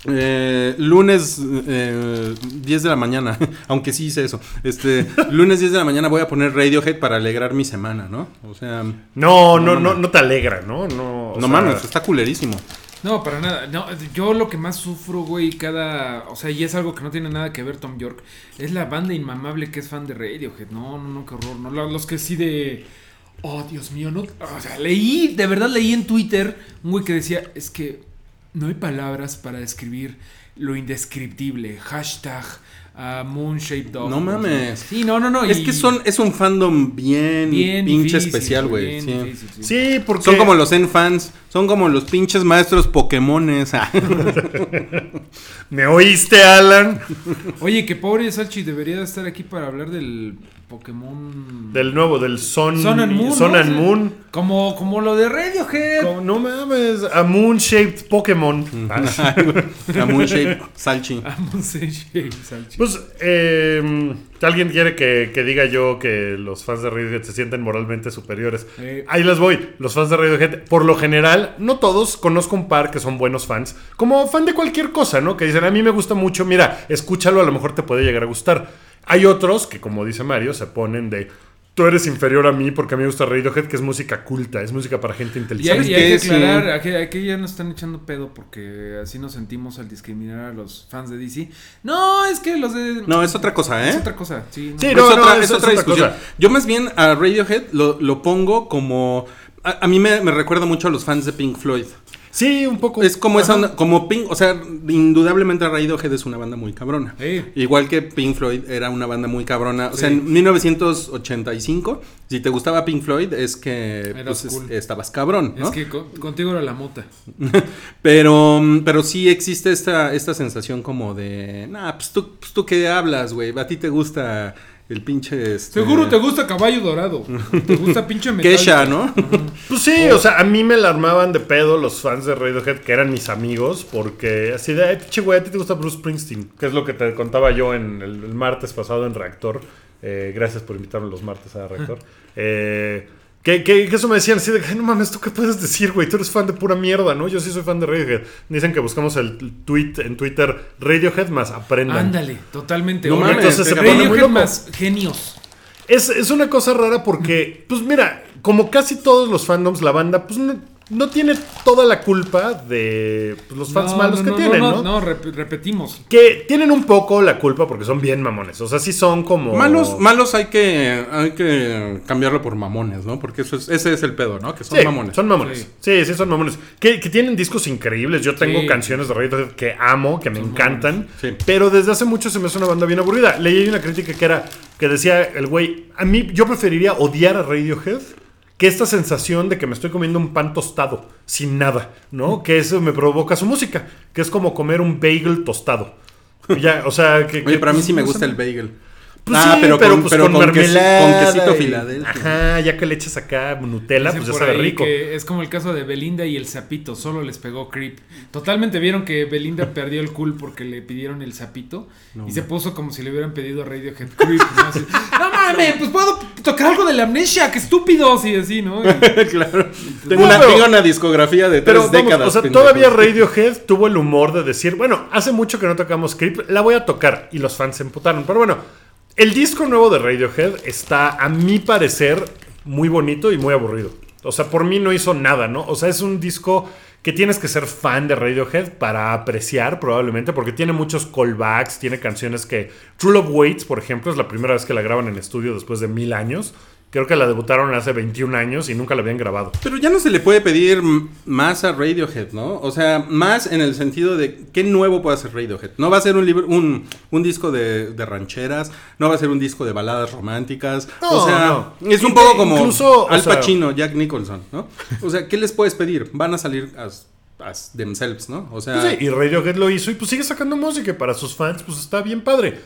Speaker 3: Eh, lunes eh, 10 de la mañana, <laughs> aunque sí hice eso. Este, lunes 10 de la mañana voy a poner Radiohead para alegrar mi semana, ¿no? O sea, no,
Speaker 1: No, no,
Speaker 3: No
Speaker 1: no, no te alegra, ¿no? No, o sea,
Speaker 3: mames, está culerísimo.
Speaker 2: No, para nada. No, yo lo que más sufro, güey, cada. O sea, y es algo que no tiene nada que ver Tom York. Es la banda inmamable que es fan de Radiohead. No, no, no, qué horror. No, Lo- los que sí de. Oh, Dios mío, no. O sea, leí, de verdad leí en Twitter un güey que decía: Es que no hay palabras para describir lo indescriptible. Hashtag Moonshape Dog.
Speaker 3: No mames.
Speaker 2: Sí, no, no, no.
Speaker 3: Es
Speaker 2: y-
Speaker 3: que son, es un fandom bien,
Speaker 2: bien
Speaker 3: pinche
Speaker 2: difícil,
Speaker 3: especial, güey. sí.
Speaker 2: difícil, sí.
Speaker 1: Sí, porque...
Speaker 3: Son como los Zen fans, son como los pinches maestros Pokémones. <laughs>
Speaker 1: ¿Me oíste, Alan?
Speaker 2: Oye, que pobre Salchi debería de estar aquí para hablar del Pokémon.
Speaker 1: Del nuevo, del Sun,
Speaker 2: Sun and Moon.
Speaker 1: Sun
Speaker 2: ¿no?
Speaker 1: and Moon.
Speaker 2: Como, como lo de Radiohead.
Speaker 1: Como- no mames, a Moon Shaped Pokémon. Ah, <laughs>
Speaker 3: A Moonshape Salchi.
Speaker 2: Vamos en shape, Salchi.
Speaker 1: Pues, eh, ¿alguien quiere que, que diga yo que los fans de Radiohead se sienten moralmente superiores?
Speaker 2: Eh.
Speaker 1: Ahí les voy. Los fans de Radiohead, por lo general, no todos, conozco un par que son buenos fans. Como fan de cualquier cosa, ¿no? Que dicen, a mí me gusta mucho, mira, escúchalo, a lo mejor te puede llegar a gustar. Hay otros que, como dice Mario, se ponen de... Tú eres inferior a mí porque a mí me gusta Radiohead, que es música culta, es música para gente
Speaker 2: Y hay,
Speaker 1: inteligente.
Speaker 2: y hay que aclarar, aquí, aquí ya nos están echando pedo porque así nos sentimos al discriminar a los fans de DC. No, es que los de...
Speaker 3: No, es otra cosa, ¿eh?
Speaker 2: Es otra cosa, sí. no.
Speaker 1: Sí,
Speaker 3: es
Speaker 1: no,
Speaker 3: otra, es otra
Speaker 1: otra
Speaker 3: discusión.
Speaker 1: cosa.
Speaker 3: Yo más bien a Radiohead lo, lo pongo como... A, a mí me, me recuerda mucho a los fans de Pink Floyd.
Speaker 1: Sí, un poco.
Speaker 3: Es como esa
Speaker 1: Ajá.
Speaker 3: como Pink, o sea, indudablemente Radiohead es una banda muy cabrona.
Speaker 2: Sí.
Speaker 3: Igual que Pink Floyd era una banda muy cabrona. O sea, en 1985, si te gustaba Pink Floyd, es que pues, es- estabas cabrón, ¿no?
Speaker 2: Es que con- contigo era la mota. <laughs>
Speaker 3: Pero, pero sí existe esta, esta sensación como de, nah, pues tú, pues tú qué hablas, güey, a ti te gusta el pinche... este,
Speaker 2: Seguro te gusta caballo dorado. Te gusta pinche metal.
Speaker 3: Kesha, ¿no?
Speaker 1: Pues sí, o sea, a mí me la armaban de pedo los fans de Radiohead que eran mis amigos, porque así de, ay, pinche güey, a ti te gusta Bruce Springsteen, que es lo que te contaba yo en el, el martes pasado en Reactor. Eh, gracias por invitarme los martes a Reactor. Eh, que, que- que eso me decían así de, "Ay, no mames, ¿tú qué puedes decir, güey? Tú eres fan de pura mierda, ¿no? Yo sí soy fan de Radiohead. Dicen que buscamos el tweet en Twitter, Radiohead más aprendan.
Speaker 2: Ándale, totalmente.
Speaker 3: No mames,
Speaker 1: entonces se muy
Speaker 2: Radiohead
Speaker 1: loco.
Speaker 2: más genios.
Speaker 1: Es, es una cosa rara porque, pues mira, como casi todos los fandoms, la banda, pues no, tiene toda la culpa de pues, los fans
Speaker 2: No,
Speaker 1: malos
Speaker 2: no,
Speaker 1: que
Speaker 2: no,
Speaker 1: tienen,
Speaker 2: no,
Speaker 1: ¿no?
Speaker 2: No, rep- repetimos.
Speaker 1: Que tienen un poco la culpa porque son bien mamones. O sea, sí son como.
Speaker 3: Malos, malos hay que, hay que cambiarlo por mamones, ¿no? Porque eso es, ese es el pedo, ¿no? Que son
Speaker 1: Sí,
Speaker 3: mamones.
Speaker 1: Son mamones. Sí. sí, son mamones. Que, que tienen discos increíbles. Yo tengo
Speaker 2: Sí.
Speaker 1: canciones de Radiohead que amo, que me encantan.
Speaker 3: Sí.
Speaker 1: Pero desde hace mucho se me hace una banda bien aburrida. Leí una crítica que era que decía el güey, a mí yo preferiría odiar a Radiohead que esta sensación de que me estoy comiendo un pan tostado, sin nada, ¿no? Que eso me provoca su música, que es como comer un bagel tostado. Ya, o sea, que...
Speaker 3: Oye,
Speaker 1: que,
Speaker 3: pero a mí
Speaker 1: pues,
Speaker 3: sí me gusta el bagel.
Speaker 1: Pues
Speaker 3: ah,
Speaker 1: sí,
Speaker 3: pero,
Speaker 1: pero,
Speaker 3: con,
Speaker 1: pues
Speaker 3: pero
Speaker 1: con,
Speaker 3: con,
Speaker 1: mermelada.
Speaker 3: con quesito
Speaker 1: y-
Speaker 3: Filadelfia.
Speaker 1: Ajá, ya que le echas acá Nutella,
Speaker 2: Dicen
Speaker 1: pues ya sabe rico.
Speaker 2: que es como el caso de Belinda y el sapito, solo les pegó creep. Totalmente vieron que Belinda <laughs> perdió el cool porque le pidieron el sapito y se puso como si le hubieran pedido a Radiohead creep. ¿no? Así, no mames, pues puedo tocar algo de la amnesia, que estúpidos y así, ¿no? <laughs> Y-
Speaker 3: claro. Tengo,
Speaker 1: No,
Speaker 3: una,
Speaker 1: pero-
Speaker 3: tengo una discografía de tres
Speaker 1: Pero vamos,
Speaker 3: décadas.
Speaker 1: o sea, todavía <laughs> Radiohead tuvo el humor de decir, bueno, hace mucho que no tocamos Creep, la voy a tocar. Y los fans se emputaron. Pero bueno, el disco nuevo de Radiohead está, a mi parecer, muy bonito y muy aburrido. O sea, por mí no hizo nada, ¿no? O sea, es un disco que tienes que ser fan de Radiohead para apreciar probablemente, porque tiene muchos callbacks, tiene canciones que... True Love Waits, por ejemplo, es la primera vez que la graban en estudio después de mil años. Creo que la debutaron hace 21 años y nunca la habían grabado.
Speaker 3: Pero ya no se le puede pedir más a Radiohead, ¿no? O sea, más en el sentido de qué nuevo puede hacer Radiohead. No va a ser un libro, un, un disco de, de rancheras, no va a ser un disco de baladas románticas.
Speaker 1: No,
Speaker 3: o sea,
Speaker 1: no.
Speaker 3: es un
Speaker 1: Y
Speaker 3: poco como
Speaker 1: incluso, o
Speaker 3: Al
Speaker 1: sea-
Speaker 3: Pacino, Jack Nicholson, ¿no? O sea, ¿qué les puedes pedir? Van a salir as, as themselves, ¿no? O sea,
Speaker 1: Pues sí, y Radiohead lo hizo y pues sigue sacando música y para sus fans pues está bien padre.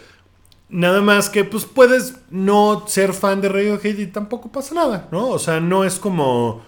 Speaker 1: Nada más que pues puedes no ser fan de Radiohead y tampoco pasa nada, ¿no? O sea, no es como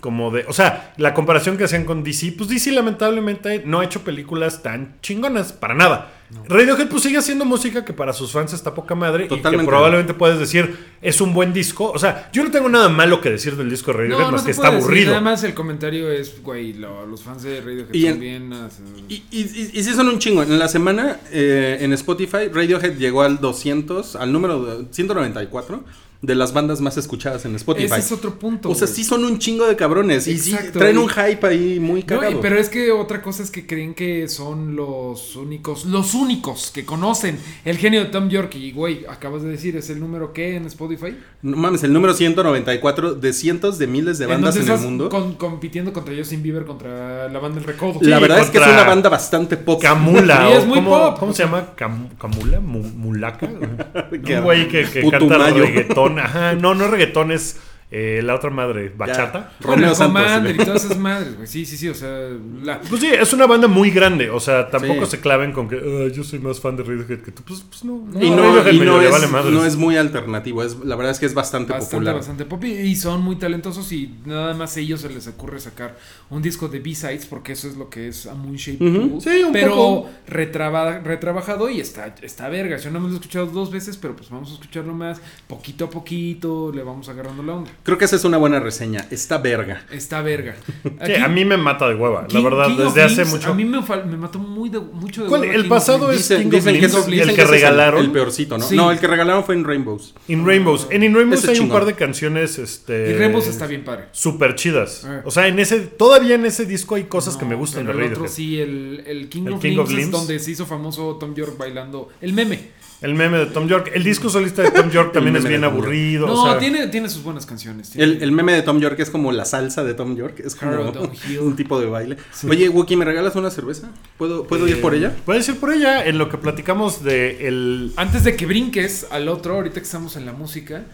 Speaker 1: como de, o sea, la comparación que hacían con DC, pues DC lamentablemente no ha hecho películas tan chingonas para nada. Radiohead pues sigue haciendo música que para sus fans está poca madre y que probablemente puedes decir es un buen disco. O sea, yo no tengo nada malo que decir del disco de Radiohead más que está
Speaker 2: decir.
Speaker 1: aburrido.
Speaker 2: Nada más el comentario es, güey, lo- los fans de Radiohead
Speaker 3: Y
Speaker 2: son
Speaker 3: en-
Speaker 2: bien... uh,
Speaker 3: Y, y, y- y sí son un chingo. En la semana, eh, en Spotify, Radiohead llegó al 200, al número de- 194 de las bandas más escuchadas en Spotify.
Speaker 2: Ese es otro punto.
Speaker 3: O sea, sí son un chingo de cabrones. Y sí traen un hype ahí muy
Speaker 2: No,
Speaker 3: cagado.
Speaker 2: y- pero es que otra cosa es que creen que son los únicos, los únicos que conocen el genio de Tom York. Y, güey, acabas de decir, ¿es el número qué en Spotify?
Speaker 3: No mames, el número 194 de cientos de miles de bandas
Speaker 2: Entonces
Speaker 3: en el mundo.
Speaker 2: con- compitiendo contra Justin Bieber, contra la banda El Recodo.
Speaker 3: la
Speaker 1: Sí,
Speaker 3: verdad es que es una banda bastante pop.
Speaker 1: Camula. <laughs>
Speaker 2: Es muy
Speaker 1: ¿cómo,
Speaker 2: pop.
Speaker 1: ¿Cómo se llama? Cam- ¿Camula? Mu- ¿Mulaca? <laughs> Un güey que, que canta reggaetón. No, no es eh, la otra madre, bachata.
Speaker 3: Romeo
Speaker 2: Bueno,
Speaker 3: Santos.
Speaker 2: Y todas esas madres, güey. Sí, sí, sí, o sea, la...
Speaker 1: Pues sí, es una banda muy grande. O sea, tampoco
Speaker 3: Sí.
Speaker 1: se claven con que "Ah, yo soy más fan de Radiohead que tú. Pues, pues no.
Speaker 3: Y no, y no es,
Speaker 1: vale
Speaker 3: no es muy alternativo. Es, la verdad es que es bastante,
Speaker 2: Bastante,
Speaker 3: popular.
Speaker 2: bastante pop y- y son muy talentosos y nada más a ellos se les ocurre sacar un disco de B-Sides porque eso es lo que es a Moon Shape
Speaker 3: Ujú.
Speaker 2: Pool,
Speaker 1: Sí, un
Speaker 2: pero
Speaker 1: poco.
Speaker 2: retraba- retrabajado y está, está verga. Yo no me lo he escuchado dos veces, pero pues vamos a escucharlo más poquito a poquito, le vamos agarrando la onda.
Speaker 3: Creo que esa es una buena reseña. Está verga.
Speaker 2: Está verga. <laughs> Aquí-
Speaker 1: a mí me mata de hueva. La verdad,
Speaker 2: King
Speaker 1: desde hace mucho.
Speaker 2: A mí me, me mató muy de, mucho de
Speaker 1: ¿Cuál?
Speaker 2: hueva
Speaker 1: El
Speaker 2: King
Speaker 1: pasado es
Speaker 3: Dicen, que,
Speaker 1: el que regalaron.
Speaker 3: El, peorcito, ¿no?
Speaker 2: Sí.
Speaker 3: No, el que regalaron fue en Rainbows.
Speaker 1: In Rainbows. En In Rainbows
Speaker 3: Ese
Speaker 1: hay un par de canciones. Este,
Speaker 2: Y Rainbows está bien padre.
Speaker 1: Súper chidas.
Speaker 2: Eh.
Speaker 1: O sea, en ese, todavía en ese disco hay cosas que me gustan de Radiohead.
Speaker 2: otro sí, el, el King,
Speaker 1: El
Speaker 2: of,
Speaker 1: King
Speaker 2: Limbs
Speaker 1: of
Speaker 2: es
Speaker 1: Limbs.
Speaker 2: donde se hizo famoso Tom York bailando el meme.
Speaker 1: El meme de Tom York. El disco solista de Tom York <laughs> también es bien aburrido.
Speaker 2: No,
Speaker 1: o sea,
Speaker 2: tiene, tiene sus buenas canciones. tiene-
Speaker 3: El, el meme de Tom York es como la salsa de Tom York. Es como <laughs> un tipo de baile. Oye, Wookie, ¿me regalas una cerveza? ¿Puedo, ¿puedo ir por
Speaker 1: eh,
Speaker 3: ella?
Speaker 1: Puedes ir por ella en lo que platicamos de el.
Speaker 2: Antes de que brinques al otro, ahorita que estamos en la música,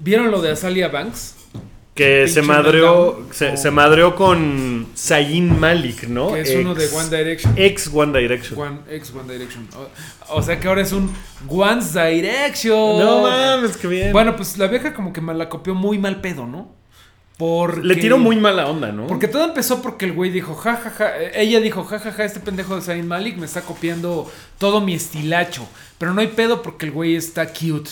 Speaker 2: ¿vieron lo de Azalia Banks?
Speaker 1: Que se madreó, se, se madreó con Zayn Malik, ¿no?
Speaker 2: Que es uno de
Speaker 1: Ex-
Speaker 2: One Direction.
Speaker 1: Ex One Direction.
Speaker 2: One, ex One Direction. O, o sea que ahora es un One's Direction.
Speaker 1: No mames, qué bien.
Speaker 2: Bueno, pues la vieja como que me la copió muy mal pedo, ¿no? Porque,
Speaker 1: Le tiró muy mala onda, ¿no?
Speaker 2: Porque todo empezó porque el güey dijo, ja, ja, ja. eh, Ella dijo, ja, ja, ja, este pendejo de Zayn Malik me está copiando todo mi estilacho. Pero no hay pedo porque el güey está cute.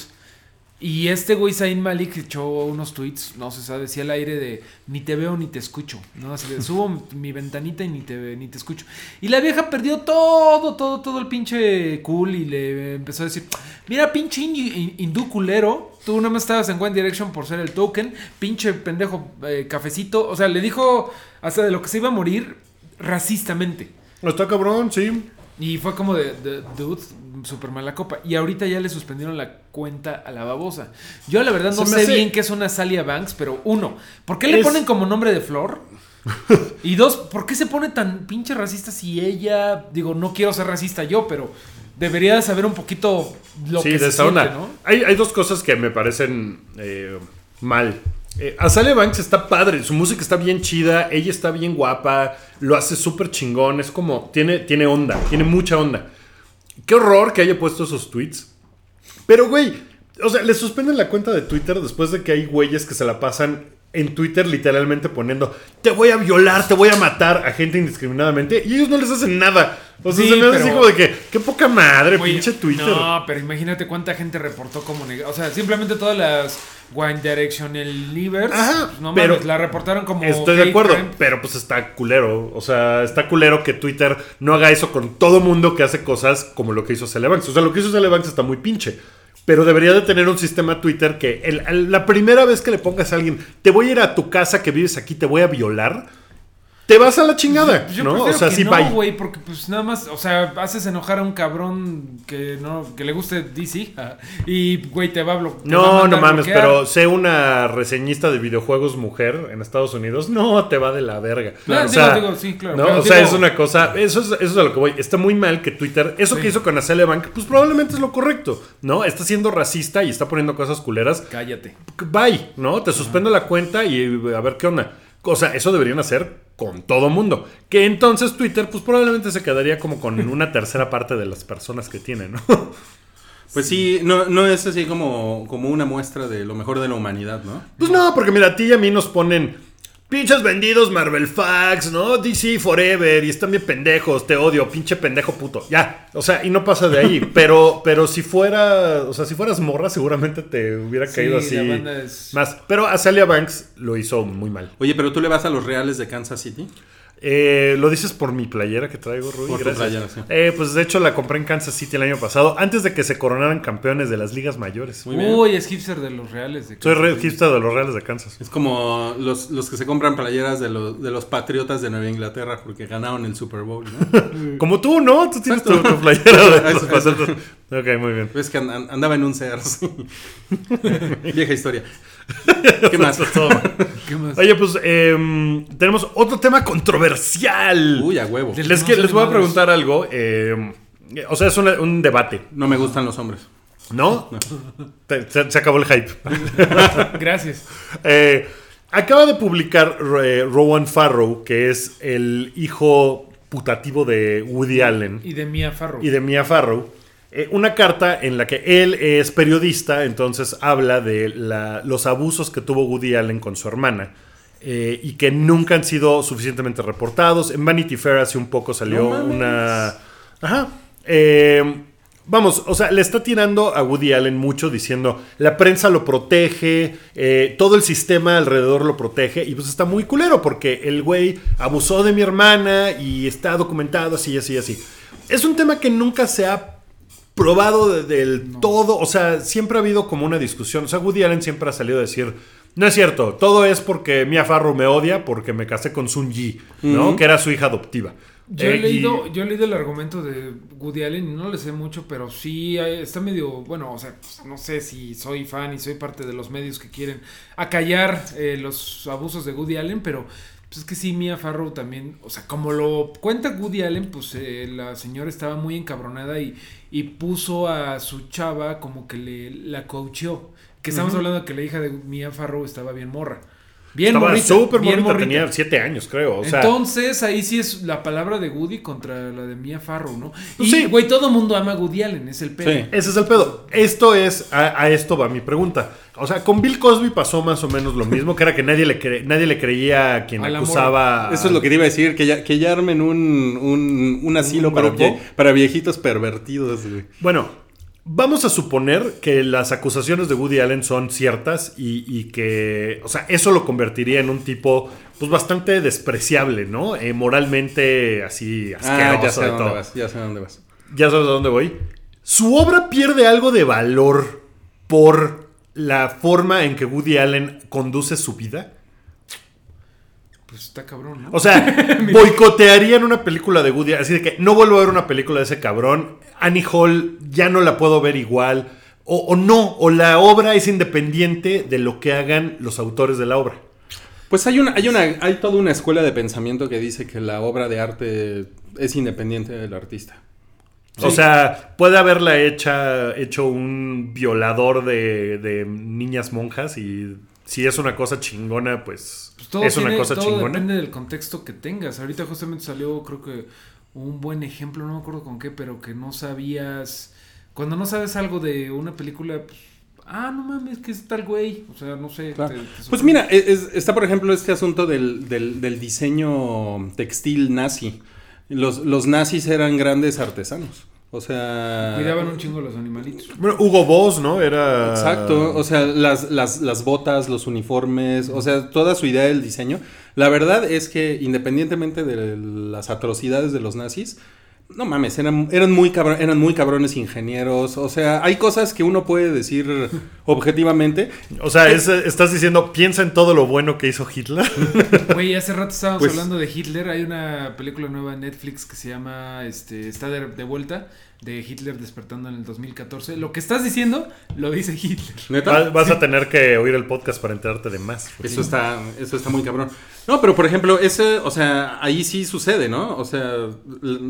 Speaker 2: Y este güey Zayn Malik echó unos tweets, no se sabe si al aire de ni te veo ni te escucho. No, así de, subo <laughs> mi ventanita y ni te ni te escucho. Y la vieja perdió todo, todo, todo el pinche cool y le empezó a decir, mira pinche hindú culero, tú no me estabas en One Direction por ser el token, pinche pendejo eh, cafecito. O sea, le dijo hasta de lo que se iba a morir racistamente.
Speaker 1: Está cabrón, sí.
Speaker 2: Y fue como de, de- dude, súper mala copa. Y ahorita ya le suspendieron la cuenta a la babosa. Yo la verdad no sé
Speaker 1: hace-
Speaker 2: bien qué es una Salia Banks, pero uno, ¿por qué le ponen como nombre de flor? <laughs> y dos, ¿por qué se pone tan pinche racista si ella, digo, no quiero ser racista yo, pero debería de saber un poquito lo
Speaker 1: sí,
Speaker 2: que
Speaker 1: de
Speaker 2: se siente,
Speaker 1: onda.
Speaker 2: ¿no?
Speaker 1: Hay, hay dos cosas que me parecen eh, mal. Eh, Azalea Banks está padre, su música está bien chida, ella está bien guapa, lo hace súper chingón, es como, tiene, tiene onda, tiene mucha onda. Qué horror que haya puesto esos tweets. Pero, güey, o sea, le suspenden la cuenta de Twitter después de que hay güeyes que se la pasan en Twitter literalmente poniendo, te voy a violar, te voy a matar a gente indiscriminadamente y ellos no les hacen nada. O sea,
Speaker 2: Sí,
Speaker 1: se me hace así como de que, qué poca madre,
Speaker 2: Oye,
Speaker 1: pinche Twitter.
Speaker 2: No, pero imagínate cuánta gente reportó como O sea, simplemente todas las One Directional Livers.
Speaker 1: Ajá,
Speaker 2: no
Speaker 1: pero-
Speaker 2: mames, la reportaron como.
Speaker 1: Estoy de acuerdo,
Speaker 2: crime.
Speaker 1: pero pues está culero. O sea, está culero que Twitter no haga eso con todo mundo que hace cosas como lo que hizo Celebanks. O sea, lo que hizo Celebanks está muy pinche. Pero debería de tener un sistema Twitter que el- la primera vez que le pongas a alguien, te voy a ir a tu casa que vives aquí, te voy a violar, te vas a la chingada,
Speaker 2: Pues yo
Speaker 1: ¿no? O sea,
Speaker 2: que
Speaker 1: sí,
Speaker 2: no,
Speaker 1: bye.
Speaker 2: güey, porque pues nada más, o sea, haces enojar a un cabrón que no, que le guste DC <laughs> y güey te va a bloquear.
Speaker 1: No, no mames, pero sé una reseñista de videojuegos mujer en Estados Unidos, no te va de la verga.
Speaker 2: Claro,
Speaker 1: o sea,
Speaker 2: digo, digo, sí, claro,
Speaker 1: ¿no? o sea, es una cosa, eso es, eso es a lo que voy. Está muy mal que Twitter, eso
Speaker 2: Sí.
Speaker 1: que hizo con Azalea Bank, pues probablemente es lo correcto, ¿no? Está siendo racista y está poniendo cosas culeras.
Speaker 2: Cállate.
Speaker 1: Bye, ¿no? Te suspendo la cuenta y a ver qué onda. O sea, eso deberían hacer con todo mundo. Que entonces Twitter, pues probablemente se quedaría como con <laughs> una tercera parte de las personas que tiene, ¿no? <laughs>
Speaker 3: Pues sí, no, no es así como, como una muestra de lo mejor de la humanidad, ¿no?
Speaker 1: Pues no, porque mira, a ti y a mí nos ponen pinches vendidos Marvel Facts, ¿no? DC Forever y están bien pendejos, te odio, pinche pendejo puto. Ya, o sea, y no pasa de ahí. <laughs> pero, pero si fuera, o sea, si fueras morra, seguramente te hubiera
Speaker 2: Sí,
Speaker 1: caído
Speaker 2: la
Speaker 1: así
Speaker 2: banda es-
Speaker 1: más. Pero Azalea Banks lo hizo muy mal.
Speaker 3: Oye, pero tú le vas a los Reales de Kansas City.
Speaker 1: Eh, lo dices por mi playera que traigo, Rui.
Speaker 3: Por tu
Speaker 1: Gracias.
Speaker 3: playera, sí.
Speaker 1: Eh, pues de hecho la compré en Kansas City el año pasado, antes de que se coronaran campeones de las ligas mayores.
Speaker 3: Muy bien.
Speaker 2: Uy, es hipster de los reales. De
Speaker 1: Soy
Speaker 2: Kansas City.
Speaker 1: hipster de los Reales de Kansas.
Speaker 3: Es como los, los que se compran playeras de, los de los Patriotas de Nueva Inglaterra porque ganaron el Super Bowl, ¿no? <laughs>
Speaker 1: Como tú, ¿no? Tú tienes tu, tu playera de <laughs> los patriotas. Ok, muy bien.
Speaker 3: Ves que an- an- andaba en un Sears. <laughs> Vieja historia. <laughs> ¿Qué más? <laughs>
Speaker 2: ¿Qué más?
Speaker 1: Oye, pues em, tenemos otro tema controversial.
Speaker 3: Uy, a huevo.
Speaker 1: Les, que- voy a preguntar algo. em, o sea, es un debate,
Speaker 3: No me gustan los hombres.
Speaker 1: ¿no? <laughs> Te- Se, se acabó el hype.
Speaker 2: Gracias.
Speaker 1: Eh, acaba de publicar eh, Rowan Farrow, que es el hijo putativo de Woody Allen.
Speaker 2: Y de Mia Farrow.
Speaker 1: y de Mia Farrow, eh, una carta en la que él es periodista, entonces habla de la- los abusos que tuvo Woody Allen con su hermana. eh, y que nunca han sido suficientemente reportados. En Vanity Fair hace un poco salió
Speaker 3: No
Speaker 1: una... Ajá. Eh, vamos, o sea, le está tirando a Woody Allen mucho diciendo, la prensa lo protege, eh, todo el sistema alrededor lo protege, y pues está muy culero porque el güey abusó de mi hermana y está documentado así, así, así. Es un tema que nunca se ha probado de- del todo, o sea, siempre ha habido como una discusión, o sea, Woody Allen siempre ha salido a decir, no es cierto, todo es porque Mia Farrow me odia porque me casé con Sun Yi, ¿no? Que era su hija adoptiva.
Speaker 2: Yo,
Speaker 1: Eh,
Speaker 2: he leído,
Speaker 1: y-
Speaker 2: yo he leído el argumento de Woody Allen y no le sé mucho, pero sí eh, está medio, bueno, o sea, pues, no sé si soy fan y soy parte de los medios que quieren acallar eh, los abusos de Woody Allen, pero pues es que sí, Mia Farrow también, o sea, como lo cuenta Woody Allen, pues eh, la señora estaba muy encabronada y, y puso a su chava como que le la coacheó. Que estamos hablando de que la hija de Mia Farrow estaba bien morra. Bien
Speaker 1: Estaba
Speaker 2: morrita,
Speaker 1: súper
Speaker 2: bien
Speaker 1: morrita,
Speaker 2: morrita.
Speaker 1: tenía siete años, creo. O sea,
Speaker 2: Entonces, ahí sí es la palabra de Woody contra la de Mia Farrow, ¿no?
Speaker 1: Pues
Speaker 2: Y,
Speaker 1: sí.
Speaker 2: güey, todo mundo ama a Woody Allen, es el pedo.
Speaker 3: Sí.
Speaker 1: ese es el pedo. Esto es, a, a esto va mi pregunta. O sea, con Bill Cosby pasó más o menos lo mismo, que era que nadie le, cre- nadie le creía a quien
Speaker 2: Al amor.
Speaker 1: acusaba. a-
Speaker 3: Eso es lo que te iba a decir, que ya, que ya armen un, un, un asilo
Speaker 1: ¿Un
Speaker 3: para, vie- para viejitos pervertidos, güey.
Speaker 1: Bueno, vamos a suponer que las acusaciones de Woody Allen son ciertas y, y que, o sea, eso lo convertiría en un tipo, pues bastante despreciable, ¿no? Eh, moralmente así asqueroso
Speaker 3: Ah, ya sé
Speaker 1: de
Speaker 3: dónde
Speaker 1: todo.
Speaker 3: vas, ya sé dónde vas.
Speaker 1: Ya sabes a dónde voy. Su obra pierde algo de valor por la forma en que Woody Allen conduce su vida.
Speaker 2: Pues está cabrón, ¿no?
Speaker 1: O sea, <laughs> boicotearían una película de Woody. Así de que no vuelvo a ver una película de ese cabrón. Annie Hall ya no la puedo ver igual. O, o no, o la obra es independiente de lo que hagan los autores de la obra.
Speaker 3: Pues hay una, hay una, hay toda una escuela de pensamiento que dice que la obra de arte es independiente del artista.
Speaker 1: O sea, puede haberla hecha, hecho un violador de, de niñas monjas y si es una cosa chingona, pues,
Speaker 2: Pues todo
Speaker 1: es una cosa
Speaker 2: todo
Speaker 1: chingona.
Speaker 2: depende del contexto que tengas. Ahorita justamente salió, creo que un buen ejemplo, no me acuerdo con qué, pero que no sabías. Cuando no sabes algo de una película, pues, ah, no mames, que es tal güey. O sea, no sé.
Speaker 3: Claro.
Speaker 2: te- te
Speaker 3: Pues mira, es- está por ejemplo este asunto del, del- del diseño textil nazi. Los, los nazis eran grandes artesanos. O sea...
Speaker 2: Cuidaban un chingo los animalitos.
Speaker 1: Bueno, Hugo Boss, ¿no? Era.
Speaker 3: Exacto, o sea, las, las, las botas, los uniformes, o sea, toda su idea del diseño. La verdad es que independientemente de las atrocidades de los nazis, no mames, eran, eran, muy cabro- eran muy cabrones ingenieros. O sea, hay cosas que uno puede decir <laughs> objetivamente.
Speaker 1: O sea, es- estás diciendo, piensa en todo lo bueno que hizo Hitler. <laughs>
Speaker 2: Güey, hace rato estábamos
Speaker 3: Pues-
Speaker 2: hablando de Hitler. Hay una película nueva en Netflix que se llama este, Está de, de vuelta, de Hitler despertando en el 2014. Lo que estás diciendo lo dice Hitler.
Speaker 1: Vas a tener que oír el podcast para enterarte de más.
Speaker 3: Eso está, eso está muy cabrón. No, pero por ejemplo, ese, o sea, ahí sí sucede, ¿no? O sea,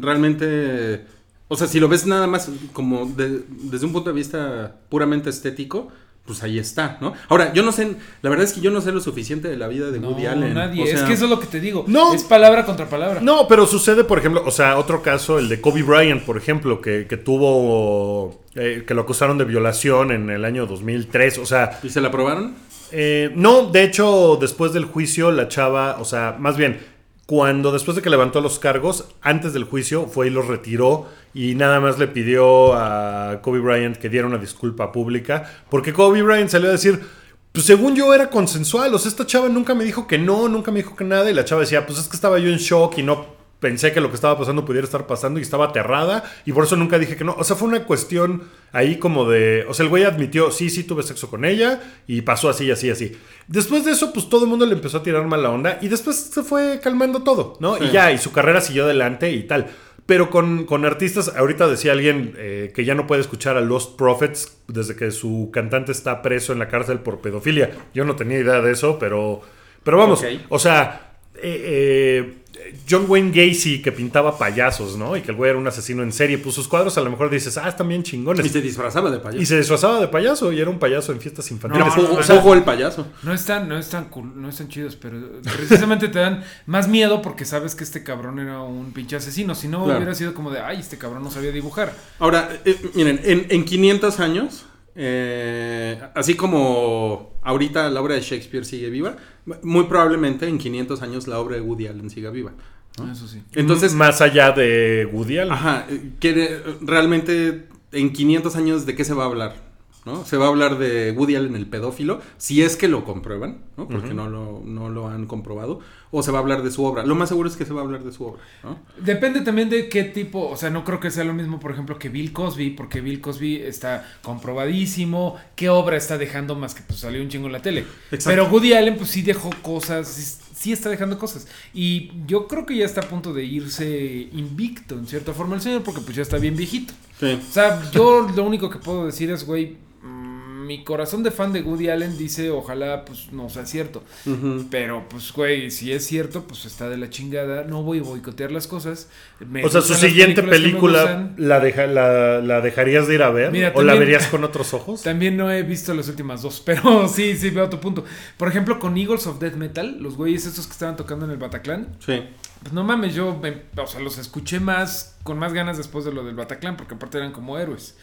Speaker 3: realmente, o sea, si lo ves nada más como de- desde un punto de vista puramente estético, pues ahí está, ¿no? Ahora, yo no sé, la verdad es que yo no sé lo suficiente de la vida de
Speaker 2: No,
Speaker 3: Woody Allen.
Speaker 2: nadie.
Speaker 3: O sea,
Speaker 2: es que eso es lo que te digo.
Speaker 1: No.
Speaker 2: Es palabra contra palabra.
Speaker 1: No, pero sucede, por ejemplo, o sea, otro caso, el de Kobe Bryant, por ejemplo, que, que tuvo, eh, que lo acusaron de violación en el año 2003, o sea,
Speaker 3: ¿Y se la aprobaron?
Speaker 1: eh, no, de hecho, después del juicio, la chava, o sea, más bien, cuando después de que levantó los cargos, antes del juicio, fue y los retiró y nada más le pidió a Kobe Bryant que diera una disculpa pública, porque Kobe Bryant salió a decir, pues según yo era consensual, o sea, esta chava nunca me dijo que no, nunca me dijo que nada, y la chava decía, pues es que estaba yo en shock y no pensé que lo que estaba pasando pudiera estar pasando y estaba aterrada y por eso nunca dije que no. O sea, fue una cuestión ahí como de, o sea, el güey admitió, sí, sí, tuve sexo con ella y pasó así, así, así. Después de eso, pues todo el mundo le empezó a tirar mala onda y después se fue calmando todo, ¿no?
Speaker 3: Sí.
Speaker 1: Y ya, y su carrera siguió adelante y tal. Pero con, con artistas, ahorita decía alguien eh, que ya no puede escuchar a Lost Prophets desde que su cantante está preso en la cárcel por pedofilia. Yo no tenía idea de eso, pero, pero vamos, o sea, eh, eh, John Wayne Gacy que pintaba payasos, ¿no? Y que el güey era un asesino en serie, pues sus cuadros a lo mejor dices, ah, están bien chingones.
Speaker 3: Y se disfrazaba de payaso.
Speaker 1: Y se disfrazaba de payaso y era un payaso en fiestas infantiles.
Speaker 2: No, no,
Speaker 3: Pogo-
Speaker 2: o sea-
Speaker 3: Pogo el payaso.
Speaker 2: No están, no están cool, no están chidos, pero precisamente te dan más miedo porque sabes que este cabrón era un pinche asesino. Si no
Speaker 3: Claro.
Speaker 2: hubiera sido como de, ay, este cabrón no sabía dibujar.
Speaker 3: Ahora, eh, miren, en, en 500 años, eh, así como ahorita la obra de Shakespeare sigue viva, muy probablemente en 500 años la obra de Woody Allen siga viva. ¿no?
Speaker 2: Eso sí.
Speaker 3: Entonces,
Speaker 1: más allá de Woody Allen.
Speaker 3: ajá, eh, quiere, realmente en 500 años de qué se va a hablar? ¿No? Se va a hablar de Woody Allen el pedófilo, si es que lo comprueban, ¿no? porque no, lo, no lo han comprobado, o se va a hablar de su obra. Lo más seguro es que se va a hablar de su obra. ¿no?
Speaker 2: Depende también de qué tipo, o sea, no creo que sea lo mismo, por ejemplo, que Bill Cosby, porque Bill Cosby está comprobadísimo, qué obra está dejando más que pues salió un chingo en la tele.
Speaker 3: Exacto.
Speaker 2: Pero Woody Allen pues sí dejó cosas, sí, está dejando cosas. Y yo creo que ya está a punto de irse invicto, en cierta forma, el señor, porque pues ya está bien viejito.
Speaker 3: Sí.
Speaker 2: O sea, yo lo único que puedo decir es, güey, mi corazón de fan de Woody Allen dice, ojalá pues no sea cierto. Pero, pues, güey, si es cierto, pues está de la chingada. No voy a boicotear las cosas. Me
Speaker 1: o sea, su siguiente película, la, deja- la, la dejarías de ir a ver?
Speaker 2: Mira,
Speaker 1: ¿O la verías con otros ojos?
Speaker 2: También no he visto las últimas dos, <laughs> pero sí, sí veo tu punto. Por ejemplo, con Eagles of Death Metal, los güeyes estos que estaban tocando en el Bataclan,
Speaker 3: Sí.
Speaker 2: pues no mames, yo, me- o sea, los escuché más, con más ganas después de lo del Bataclan, porque aparte eran como héroes.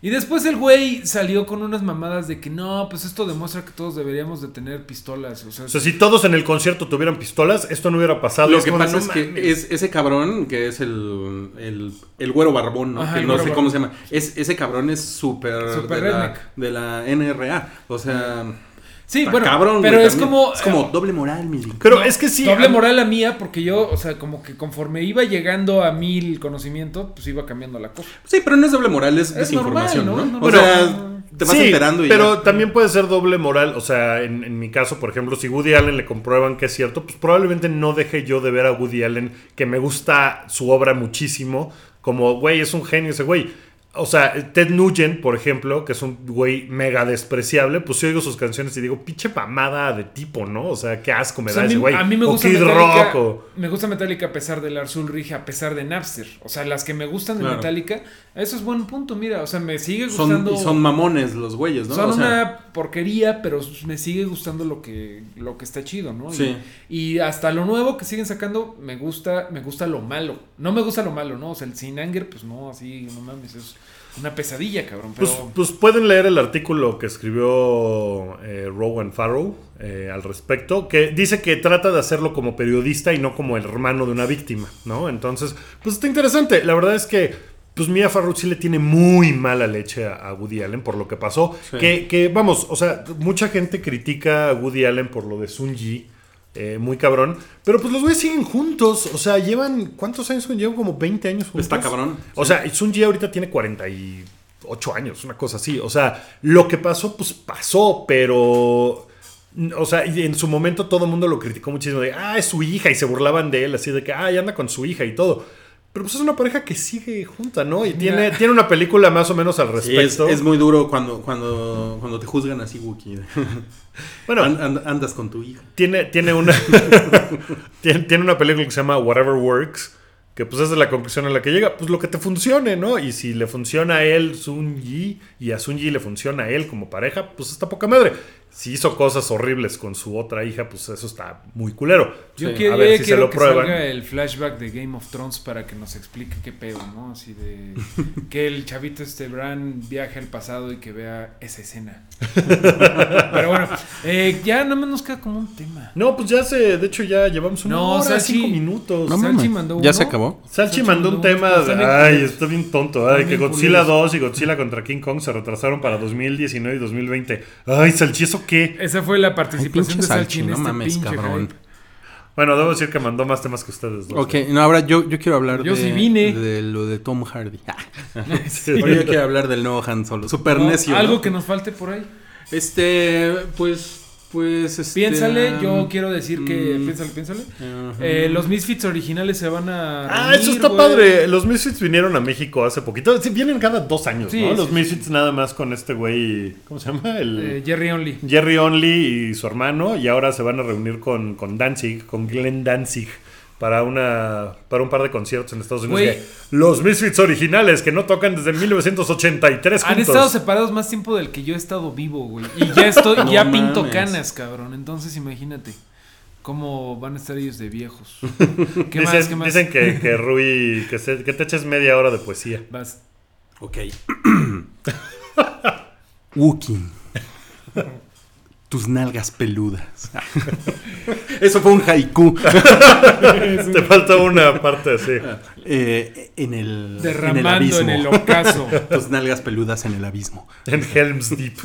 Speaker 2: Y después el güey salió con unas mamadas de que no, pues esto demuestra que todos deberíamos de tener pistolas. O sea,
Speaker 1: O sea, si todos en el concierto tuvieran pistolas, esto no hubiera pasado.
Speaker 3: Lo
Speaker 1: Es
Speaker 3: que pasa
Speaker 1: no
Speaker 3: es que es ese cabrón, que es el, el, el güero barbón, ¿no?
Speaker 2: Ajá,
Speaker 3: que
Speaker 2: el
Speaker 3: no sé
Speaker 2: barbón.
Speaker 3: cómo se llama. Es, ese cabrón es súper
Speaker 2: Súper
Speaker 3: de, de la NRA. O sea,
Speaker 2: sí,
Speaker 3: está
Speaker 2: bueno,
Speaker 3: cabrón,
Speaker 2: pero
Speaker 3: güey,
Speaker 2: es
Speaker 3: también.
Speaker 2: como...
Speaker 3: Es como
Speaker 2: eh,
Speaker 3: doble moral, mi
Speaker 1: Pero
Speaker 2: No,
Speaker 1: es que sí.
Speaker 2: Doble
Speaker 1: a-
Speaker 2: moral la mía, porque yo, o sea, como que conforme iba llegando a mil conocimiento, pues iba cambiando la cosa.
Speaker 3: Sí, pero no es doble moral, es,
Speaker 2: Es
Speaker 3: desinformación,
Speaker 2: normal,
Speaker 3: ¿no?
Speaker 2: ¿no?
Speaker 3: O
Speaker 2: Pero-
Speaker 3: sea, te vas
Speaker 1: Sí,
Speaker 3: enterando y
Speaker 1: pero
Speaker 3: ya.
Speaker 1: también puede ser doble moral. O sea, en, en mi caso, por ejemplo, si Woody Allen le comprueban que es cierto, pues probablemente no deje yo de ver a Woody Allen, que me gusta su obra muchísimo, como, güey, es un genio ese güey. O sea, Ted Nugent, por ejemplo, que es un güey mega despreciable, pues yo oigo sus canciones y digo, pinche mamada de tipo, ¿no? O sea, qué asco me
Speaker 2: O sea,
Speaker 1: da
Speaker 2: a, mí,
Speaker 1: ese güey.
Speaker 2: a mí me
Speaker 1: O
Speaker 2: gusta
Speaker 1: Kid
Speaker 2: Metallica.
Speaker 1: Rock, o-
Speaker 2: Me gusta Metallica a pesar de Lars Ulrich, a pesar de Napster. O sea, las que me gustan de
Speaker 3: Claro.
Speaker 2: Metallica, eso es buen punto, mira. O sea, me sigue
Speaker 3: Son,
Speaker 2: gustando.
Speaker 3: y son mamones los güeyes, ¿no?
Speaker 2: Son
Speaker 3: O sea,
Speaker 2: una porquería, pero me sigue gustando lo que, lo que está chido, ¿no? Y-
Speaker 3: Sí.
Speaker 2: Y, hasta lo nuevo que siguen sacando, me gusta, me gusta lo malo. No me gusta lo malo, ¿no? O sea, el Sin Anger, pues no, así, no mames, es una pesadilla, cabrón. Pero
Speaker 1: Pues, pues pueden leer el artículo que escribió eh, Rowan Farrow eh, al respecto, que dice que trata de hacerlo como periodista y no como el hermano de una víctima, ¿no? Entonces, pues está interesante. La verdad es que, pues Mia Farrow sí le tiene muy mala leche a, a Woody Allen por lo que pasó.
Speaker 3: Sí.
Speaker 1: Que, que, vamos, o sea, mucha gente critica a Woody Allen por lo de Sun Ji. Eh, muy cabrón, pero pues los güeyes siguen juntos, o sea, llevan, ¿cuántos años? Llevan como 20 años juntos.
Speaker 3: Está cabrón.
Speaker 1: O sea, y Sun Ji ahorita tiene 48 años, una cosa así. O sea, lo que pasó, pues pasó, pero. O sea, en su momento todo el mundo lo criticó muchísimo de, ah, es su hija, y se burlaban de él, así de que, ah, ya anda con su hija y todo. Pero pues es una pareja que sigue junta, ¿no? Y tiene, tiene una película más o menos al
Speaker 3: Sí, es,
Speaker 1: respecto.
Speaker 3: es muy duro cuando, cuando, cuando te juzgan así, Wookie. <laughs>
Speaker 1: bueno,
Speaker 3: An- and- andas con tu hija.
Speaker 1: tiene, tiene una <laughs> <laughs> tiene, tiene una película que se llama Whatever Works que pues esa es la conclusión a la que llega pues lo que te funcione no y si le funciona a él Sun Yi y a Sun Yi le funciona a él como pareja pues está poca madre si hizo cosas horribles con su otra hija pues eso está muy culero
Speaker 2: yo
Speaker 3: Sí,
Speaker 2: quiero,
Speaker 1: a ver
Speaker 2: ya
Speaker 1: si se
Speaker 2: quiero
Speaker 1: lo
Speaker 2: que
Speaker 1: prueban.
Speaker 2: salga el flashback de Game of Thrones para que nos explique qué pedo, ¿no? Así de <laughs> que el chavito este Bran viaje al pasado y que vea esa escena. <laughs> Pero bueno, eh, ya nada más nos queda como un tema.
Speaker 1: no pues ya se de hecho ya llevamos una
Speaker 2: No,
Speaker 1: hora
Speaker 2: Salchi-
Speaker 1: cinco minutos
Speaker 3: No
Speaker 2: Salchi mandó
Speaker 3: ¿Ya
Speaker 2: uno.
Speaker 3: se acabó?
Speaker 1: Salchi
Speaker 2: Salchi
Speaker 1: mandó un tema, de-
Speaker 2: bien
Speaker 1: ay, está bien tonto, ay, que Godzilla
Speaker 2: culeros.
Speaker 1: 2 y Godzilla contra King Kong se retrasaron para 2019 y 2020. Ay, Salchi, ¿eso qué?
Speaker 2: Esa fue la
Speaker 3: Ay,
Speaker 2: participación
Speaker 3: pinche
Speaker 2: de Salchi
Speaker 3: no
Speaker 2: este
Speaker 3: mames, cabrón.
Speaker 2: hype.
Speaker 1: Bueno, debo decir que mandó más temas que ustedes dos.
Speaker 3: Ok, no, ahora yo, yo quiero hablar
Speaker 2: Yo
Speaker 3: de,
Speaker 2: sí vine.
Speaker 3: de lo de Tom Hardy. Ah, <laughs>
Speaker 1: Sí.
Speaker 3: Ahora yo quiero hablar del nuevo Han Solo. Super
Speaker 2: No,
Speaker 3: necio.
Speaker 2: Algo
Speaker 3: ¿no?
Speaker 2: que nos falte por ahí.
Speaker 3: Este, pues, pues, este...
Speaker 2: Piénsale, yo quiero decir que.
Speaker 3: mm,
Speaker 2: Piénsale, piénsale. Eh, los Misfits originales se van a.
Speaker 1: Ah,
Speaker 2: reunir,
Speaker 1: eso está padre. Los Misfits vinieron a México hace poquito. Sí, vienen cada dos años,
Speaker 2: Sí,
Speaker 1: ¿no?
Speaker 2: sí,
Speaker 1: Los
Speaker 2: sí.
Speaker 1: Misfits nada más con este güey. ¿Cómo se llama? El
Speaker 2: Eh, Jerry Only.
Speaker 1: Jerry Only y su hermano. Y ahora se van a reunir con, con Danzig, con Glenn Danzig. Para, una, para un par de conciertos en Estados Unidos. Los Misfits originales que no tocan desde 1983
Speaker 2: Han
Speaker 1: juntos.
Speaker 2: estado separados más tiempo del que yo he estado vivo, güey. Y ya estoy, <laughs>
Speaker 3: No
Speaker 2: ya pinto canas, cabrón. Entonces imagínate cómo van a estar ellos de viejos. <laughs> ¿Qué
Speaker 1: dicen,
Speaker 2: más? ¿Qué más?
Speaker 1: dicen que, que <laughs> Rui, que, se- que te eches media hora de poesía.
Speaker 2: Vas.
Speaker 3: Ok. <clears throat> Wookie. Tus nalgas peludas. <laughs> Eso fue un haiku. <laughs>
Speaker 1: Te falta una parte así.
Speaker 3: Eh, en el, en el
Speaker 2: Derramando
Speaker 3: abismo.
Speaker 2: en el ocaso. <laughs>
Speaker 3: Tus nalgas peludas en el abismo.
Speaker 1: En Helm's Deep.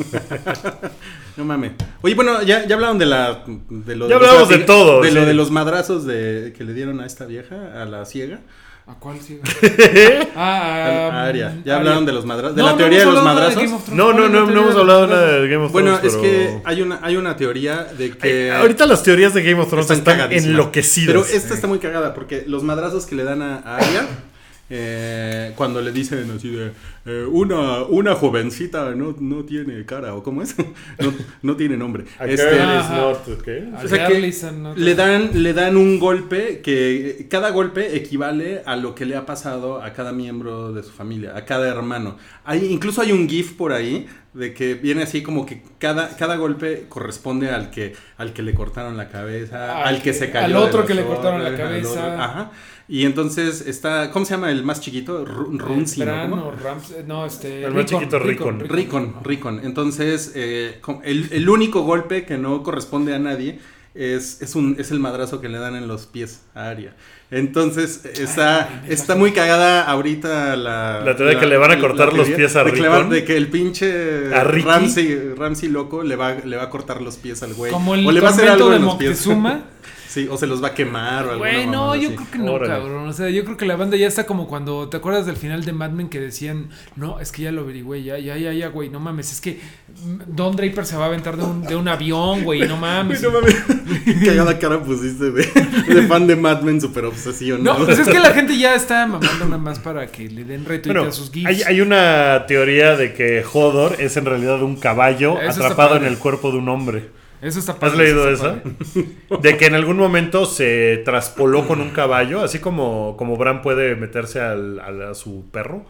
Speaker 3: No mames. Oye, bueno, ya, ya hablaron de la. De lo
Speaker 1: Ya
Speaker 3: los
Speaker 1: hablamos de
Speaker 3: lati-
Speaker 1: todo,
Speaker 3: De
Speaker 1: sí.
Speaker 3: lo de los madrazos de, que le dieron a esta vieja, a la ciega.
Speaker 2: ¿A cuál sigue? <laughs>
Speaker 3: A,
Speaker 2: Ah,
Speaker 3: a Aria.
Speaker 2: um,
Speaker 3: Ya
Speaker 2: Aria.
Speaker 3: hablaron de los madrazos. De
Speaker 2: No,
Speaker 3: la
Speaker 2: no
Speaker 3: teoría de los
Speaker 2: de
Speaker 3: madrazos.
Speaker 2: Game of Thrones.
Speaker 1: No, no,
Speaker 2: ¿Cuál es
Speaker 1: no, no hemos hablado nada de Game of
Speaker 3: Bueno,
Speaker 1: Thrones.
Speaker 3: es
Speaker 1: pero-
Speaker 3: que hay una, hay una teoría de que.
Speaker 1: Ay, Ahorita las teorías de Game of Thrones están,
Speaker 3: cagadísimas.
Speaker 1: enloquecidas.
Speaker 3: Pero esta está muy cagada porque los madrazos que le dan a, a Arya. <laughs> eh, cuando le dicen así de eh, una, una jovencita no, no tiene cara o cómo es <laughs> no, no tiene nombre
Speaker 1: A
Speaker 3: Este,
Speaker 1: girl is
Speaker 2: Ajá.
Speaker 1: not, ¿qué?
Speaker 2: A
Speaker 3: o sea que
Speaker 2: Garlison, ¿no?
Speaker 3: le dan le dan un golpe que cada golpe equivale a lo que le ha pasado a cada miembro de su familia a cada hermano hay incluso hay un gif por ahí de que viene así como que cada, cada golpe corresponde al que al que le cortaron la cabeza
Speaker 2: Al
Speaker 3: al, que,
Speaker 2: que-
Speaker 3: se cayó
Speaker 2: al otro que le cortaron la cabeza.
Speaker 3: otro- ajá y entonces está cómo se llama el más chiquito Ru- Runzi ¿no?
Speaker 2: Eh, no, este.
Speaker 1: El más chiquito, Rickon.
Speaker 3: Ricon, Ricon. Entonces, eh, el, el único golpe que no corresponde a nadie es, es, un, es el madrazo que le dan en los pies a Aria. Entonces, está, está muy cagada ahorita la...
Speaker 1: La teoría de que le van a cortar los pies a
Speaker 3: de que le va-
Speaker 1: Rickon.
Speaker 3: De que el pinche. Ramsey, Ramsey loco le va, le va a cortar los pies al güey.
Speaker 2: Como el
Speaker 3: o le va a hacer
Speaker 2: tormento
Speaker 3: algo
Speaker 2: de
Speaker 3: en los pies. <laughs> Sí, o se los va a quemar o algo.
Speaker 2: Bueno, yo creo que no,
Speaker 1: Órale.
Speaker 2: cabrón. O sea, yo creo que la banda ya está como cuando. ¿Te acuerdas del final de Mad Men que decían, no, es que ya lo averigüé, ya, ya, ya, ya, güey, no mames, es que Don Draper se va a aventar de un, de un avión, güey, no mames.
Speaker 3: No mames. <laughs> Qué cagada cara pusiste de, de fan de Mad Men super obsesión.
Speaker 2: No, pues es que la gente ya está mamando nada más para que le den retweet
Speaker 1: Bueno,
Speaker 2: a sus gifs.
Speaker 1: hay, hay una teoría de que Hodor es en realidad un caballo
Speaker 2: Eso
Speaker 1: atrapado en el cuerpo de un hombre.
Speaker 2: Eso está
Speaker 1: ¿Has leído
Speaker 2: eso
Speaker 1: esa? <laughs> De que en algún momento se traspoló con un caballo, así como, como Bran puede meterse al, al- a su perro,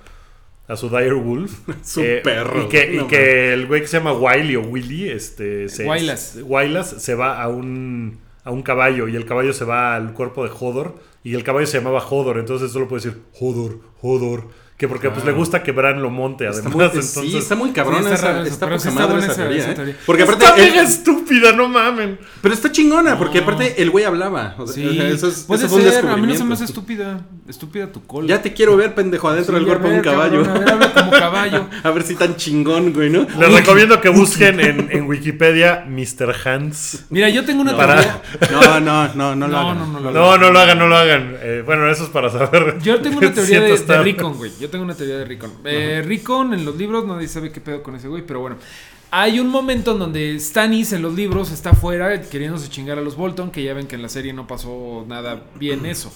Speaker 1: a su dire wolf. <laughs>
Speaker 3: Su perro,
Speaker 1: Y que, y
Speaker 3: no
Speaker 1: que el güey que se llama Wiley o Willy, este, se,
Speaker 2: Wylas.
Speaker 1: Wylas se va a un, a un caballo y el caballo se va al cuerpo de Hodor y el caballo se llamaba Hodor, entonces solo puede decir Hodor, Hodor. Que porque pues le gusta que Bran lo monte,
Speaker 3: Está
Speaker 1: además.
Speaker 3: muy,
Speaker 1: entonces,
Speaker 3: sí, está muy cabrón
Speaker 2: Sí, está
Speaker 3: esa, está
Speaker 2: sí está
Speaker 3: madre esa
Speaker 2: esa-
Speaker 3: teoría,
Speaker 2: esa
Speaker 3: ¿eh?
Speaker 2: teoría.
Speaker 3: Porque aparte
Speaker 1: Está mega estúpida, no mamen.
Speaker 3: pero está chingona, porque
Speaker 2: No.
Speaker 3: aparte el güey hablaba. O sea,
Speaker 2: Sí, <laughs>
Speaker 3: eso es,
Speaker 2: puede
Speaker 3: eso
Speaker 2: ser, a mí no se me hace estúpida. Estúpida tu cola.
Speaker 3: Ya te quiero ver, pendejo, adentro
Speaker 2: Sí,
Speaker 3: del cuerpo de un caballo.
Speaker 2: cabrón, a ver, habla como <laughs> caballo.
Speaker 3: A ver si tan chingón, güey, ¿no?
Speaker 1: Les recomiendo que busquen en, en Wikipedia Mr. Hans.
Speaker 2: Mira, yo tengo una
Speaker 3: No,
Speaker 2: teoría.
Speaker 3: no, no, no, no lo
Speaker 2: No,
Speaker 3: hagan.
Speaker 2: no, no lo
Speaker 1: No, no lo hagan, no lo hagan. Eh, bueno, eso es para saber.
Speaker 2: Yo tengo una <laughs> teoría
Speaker 1: siento
Speaker 2: de, Rickon, güey. Yo tengo una teoría de Rickon. Eh, Rickon en los libros, nadie sabe qué pedo con ese güey, pero bueno. Hay un momento en donde Stannis en los libros está afuera queriéndose chingar a los Bolton, que ya ven que en la serie no pasó nada bien eso.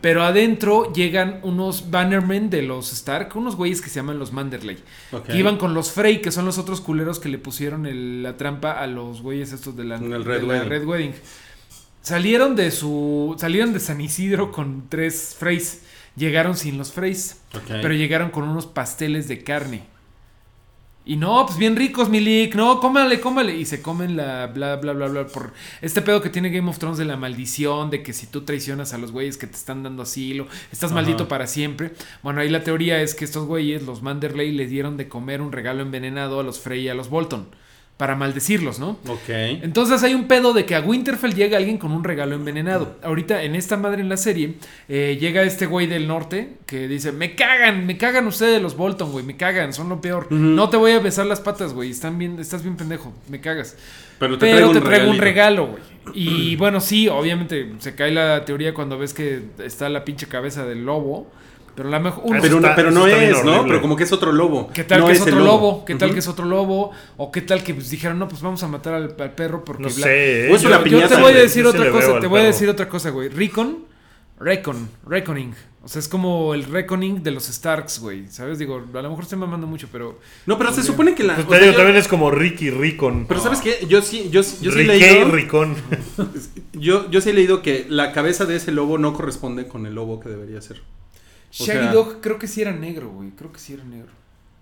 Speaker 2: Pero adentro llegan unos bannermen de los Stark, unos güeyes que se llaman los Manderley.
Speaker 3: Ok.
Speaker 2: Que iban con los Frey, que son los otros culeros que le pusieron el- la trampa a los güeyes estos de la,
Speaker 3: El
Speaker 2: de
Speaker 3: Red
Speaker 2: la
Speaker 3: Wedding.
Speaker 2: Red Wedding. Salieron de su. Salieron de San Isidro con tres Freys. Llegaron sin los Freys. Pero llegaron con unos pasteles de carne. Y no, pues bien ricos, Milik. No, cómale, cómale. Y se comen la bla, bla, bla, bla. Por este pedo que tiene Game of Thrones de la maldición, de que si tú traicionas a los güeyes que te están dando asilo, estás
Speaker 3: Ajá.
Speaker 2: maldito para siempre. Bueno, ahí la teoría es que estos güeyes, los Manderley, le dieron de comer un regalo envenenado a los Frey y a los Bolton. Para maldecirlos, ¿no?
Speaker 3: Ok.
Speaker 2: Entonces hay un pedo de que a Winterfell llega alguien con un regalo envenenado. Ahorita en esta madre en la serie eh, llega este güey del norte que dice, me cagan, me cagan ustedes los Bolton, güey, me cagan, son lo peor. No te voy a besar las patas, güey, están bien, estás bien pendejo, me cagas.
Speaker 3: Pero te
Speaker 2: Pero
Speaker 3: traigo
Speaker 2: te
Speaker 3: un
Speaker 2: traigo un regalo, güey. Y <clears throat> bueno, sí, obviamente se cae la teoría cuando ves que está la pinche cabeza del lobo. Pero la mejor...
Speaker 1: Eso
Speaker 3: Pero, no,
Speaker 1: está-
Speaker 3: pero no es, ¿no? Pero como que es otro lobo.
Speaker 2: ¿Qué tal
Speaker 3: No
Speaker 2: que es otro lobo? ¿Qué tal que es otro lobo? ¿O qué tal que pues, dijeron, no, pues vamos a matar al, al perro porque...
Speaker 1: No
Speaker 2: bla-
Speaker 1: sé.
Speaker 3: Es
Speaker 1: yo-
Speaker 2: te voy a decir otra cosa, te voy a decir otra cosa, güey. Recon, Recon, Reckoning. O sea, es como el Reckoning de los Starks, güey. ¿Sabes? Digo, a lo mejor estoy mamando mucho, pero...
Speaker 3: No, pero se supone que la.
Speaker 1: Pues
Speaker 3: o
Speaker 1: te
Speaker 3: sea,
Speaker 1: digo,
Speaker 3: yo-
Speaker 1: también es como Ricky Ricon.
Speaker 3: Pero ¿sabes qué? Yo sí, yo, yo sí he
Speaker 1: Ricky
Speaker 3: leído.
Speaker 1: Ricón. <laughs>
Speaker 3: Yo, yo sí he leído que la cabeza de ese lobo no corresponde con el lobo que debería ser.
Speaker 2: Shaggy
Speaker 3: sea-
Speaker 2: Dog creo que sí era negro, güey. Creo que sí era negro.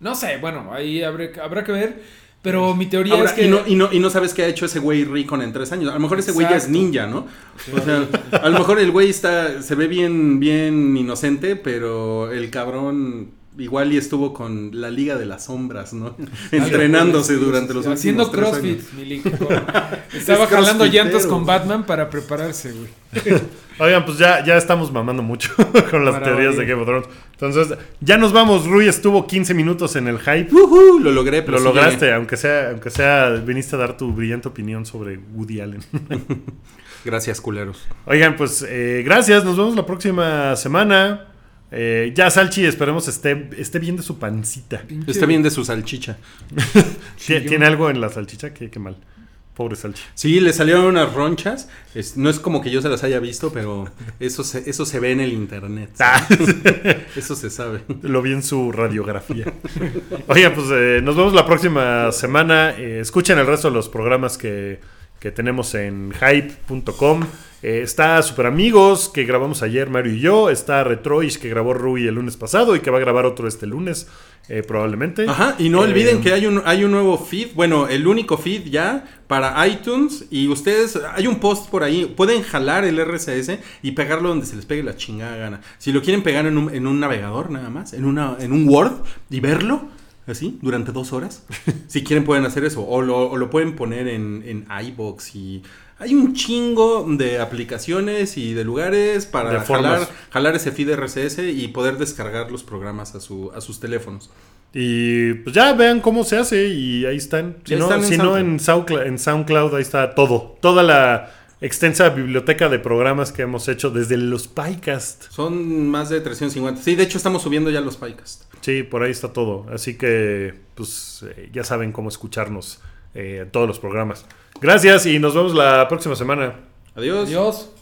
Speaker 2: No sé, bueno, ahí habrá, habrá que ver. Pero mi teoría
Speaker 3: Ahora,
Speaker 2: es que...
Speaker 3: y, no, y, no, y no sabes qué ha hecho ese güey Ricon en tres años. A lo mejor ese güey ya es ninja, ¿no? O sea, a lo mejor el güey está, se ve bien, bien inocente, pero el cabrón igual y estuvo con la Liga de las Sombras, ¿no? <laughs> <laughs> Entrenándose durante los.
Speaker 2: Haciendo
Speaker 3: últimos tres
Speaker 2: CrossFit,
Speaker 3: años.
Speaker 2: Milik. con- <laughs> Estaba
Speaker 3: Es
Speaker 2: jalando llantas con. Batman para prepararse, güey.
Speaker 1: Oigan, pues ya, ya estamos mamando mucho con las
Speaker 2: Para
Speaker 1: teorías de. Game of Thrones. Entonces, ya nos vamos. Rui estuvo 15 minutos en el hype.
Speaker 3: Ujú, lo logré, pero
Speaker 1: Lo
Speaker 3: sí
Speaker 1: lograste,
Speaker 3: llegué.
Speaker 1: aunque sea, aunque sea, viniste a dar tu brillante opinión sobre Woody Allen.
Speaker 3: Gracias, culeros.
Speaker 1: Oigan, pues eh, gracias, nos vemos la próxima semana. Eh, ya Salchi, esperemos esté, esté bien de su pancita.
Speaker 2: Pinche-
Speaker 3: Está bien de su salchicha. <laughs>
Speaker 1: ¿Tie- ¿Tiene algo en la salchicha? Qué, qué mal. Pobre Salchi.
Speaker 3: Sí, le salieron unas ronchas. Es- no es como que yo se las haya visto, pero eso se, eso se ve en el internet.
Speaker 1: Ah, <laughs>
Speaker 3: Eso se sabe.
Speaker 1: lo vi en su radiografía. Oigan, pues eh, nos vemos la próxima semana. Eh, escuchen el resto de los programas que, que tenemos en hype.com. Eh, está Super Amigos, que grabamos ayer Mario y yo. Está Retroish, que grabó Rui el lunes pasado y que va a grabar otro este lunes, eh, probablemente.
Speaker 3: Ajá, y no
Speaker 1: Eh,
Speaker 3: olviden que hay un, hay un nuevo feed, bueno, el único feed ya para iTunes y ustedes, hay un post por ahí, pueden jalar el RSS y pegarlo donde se les pegue la chingada gana. Si lo quieren pegar en un, en un navegador nada más, en, una, en un Word y verlo así durante dos horas, <laughs> si quieren pueden hacer eso, o lo, o lo pueden poner en, en iBox y... Hay un chingo de aplicaciones y de lugares para
Speaker 1: De
Speaker 3: jalar, jalar ese feed RSS y poder descargar los programas a, su, a sus teléfonos.
Speaker 1: Y pues ya vean cómo se hace y ahí están. Si no,
Speaker 3: están en
Speaker 1: no
Speaker 3: SoundCloud.
Speaker 1: en, SoundCloud, en SoundCloud ahí está todo. Toda la, extensa biblioteca de programas que hemos hecho desde los PyCast.
Speaker 3: Son más de 350. Sí, de hecho estamos subiendo ya los PyCast.
Speaker 1: Sí, por ahí está todo. Así que, pues, eh, ya saben cómo escucharnos eh, en todos los programas. Gracias y nos vemos la próxima semana.
Speaker 3: Adiós.
Speaker 2: Adiós.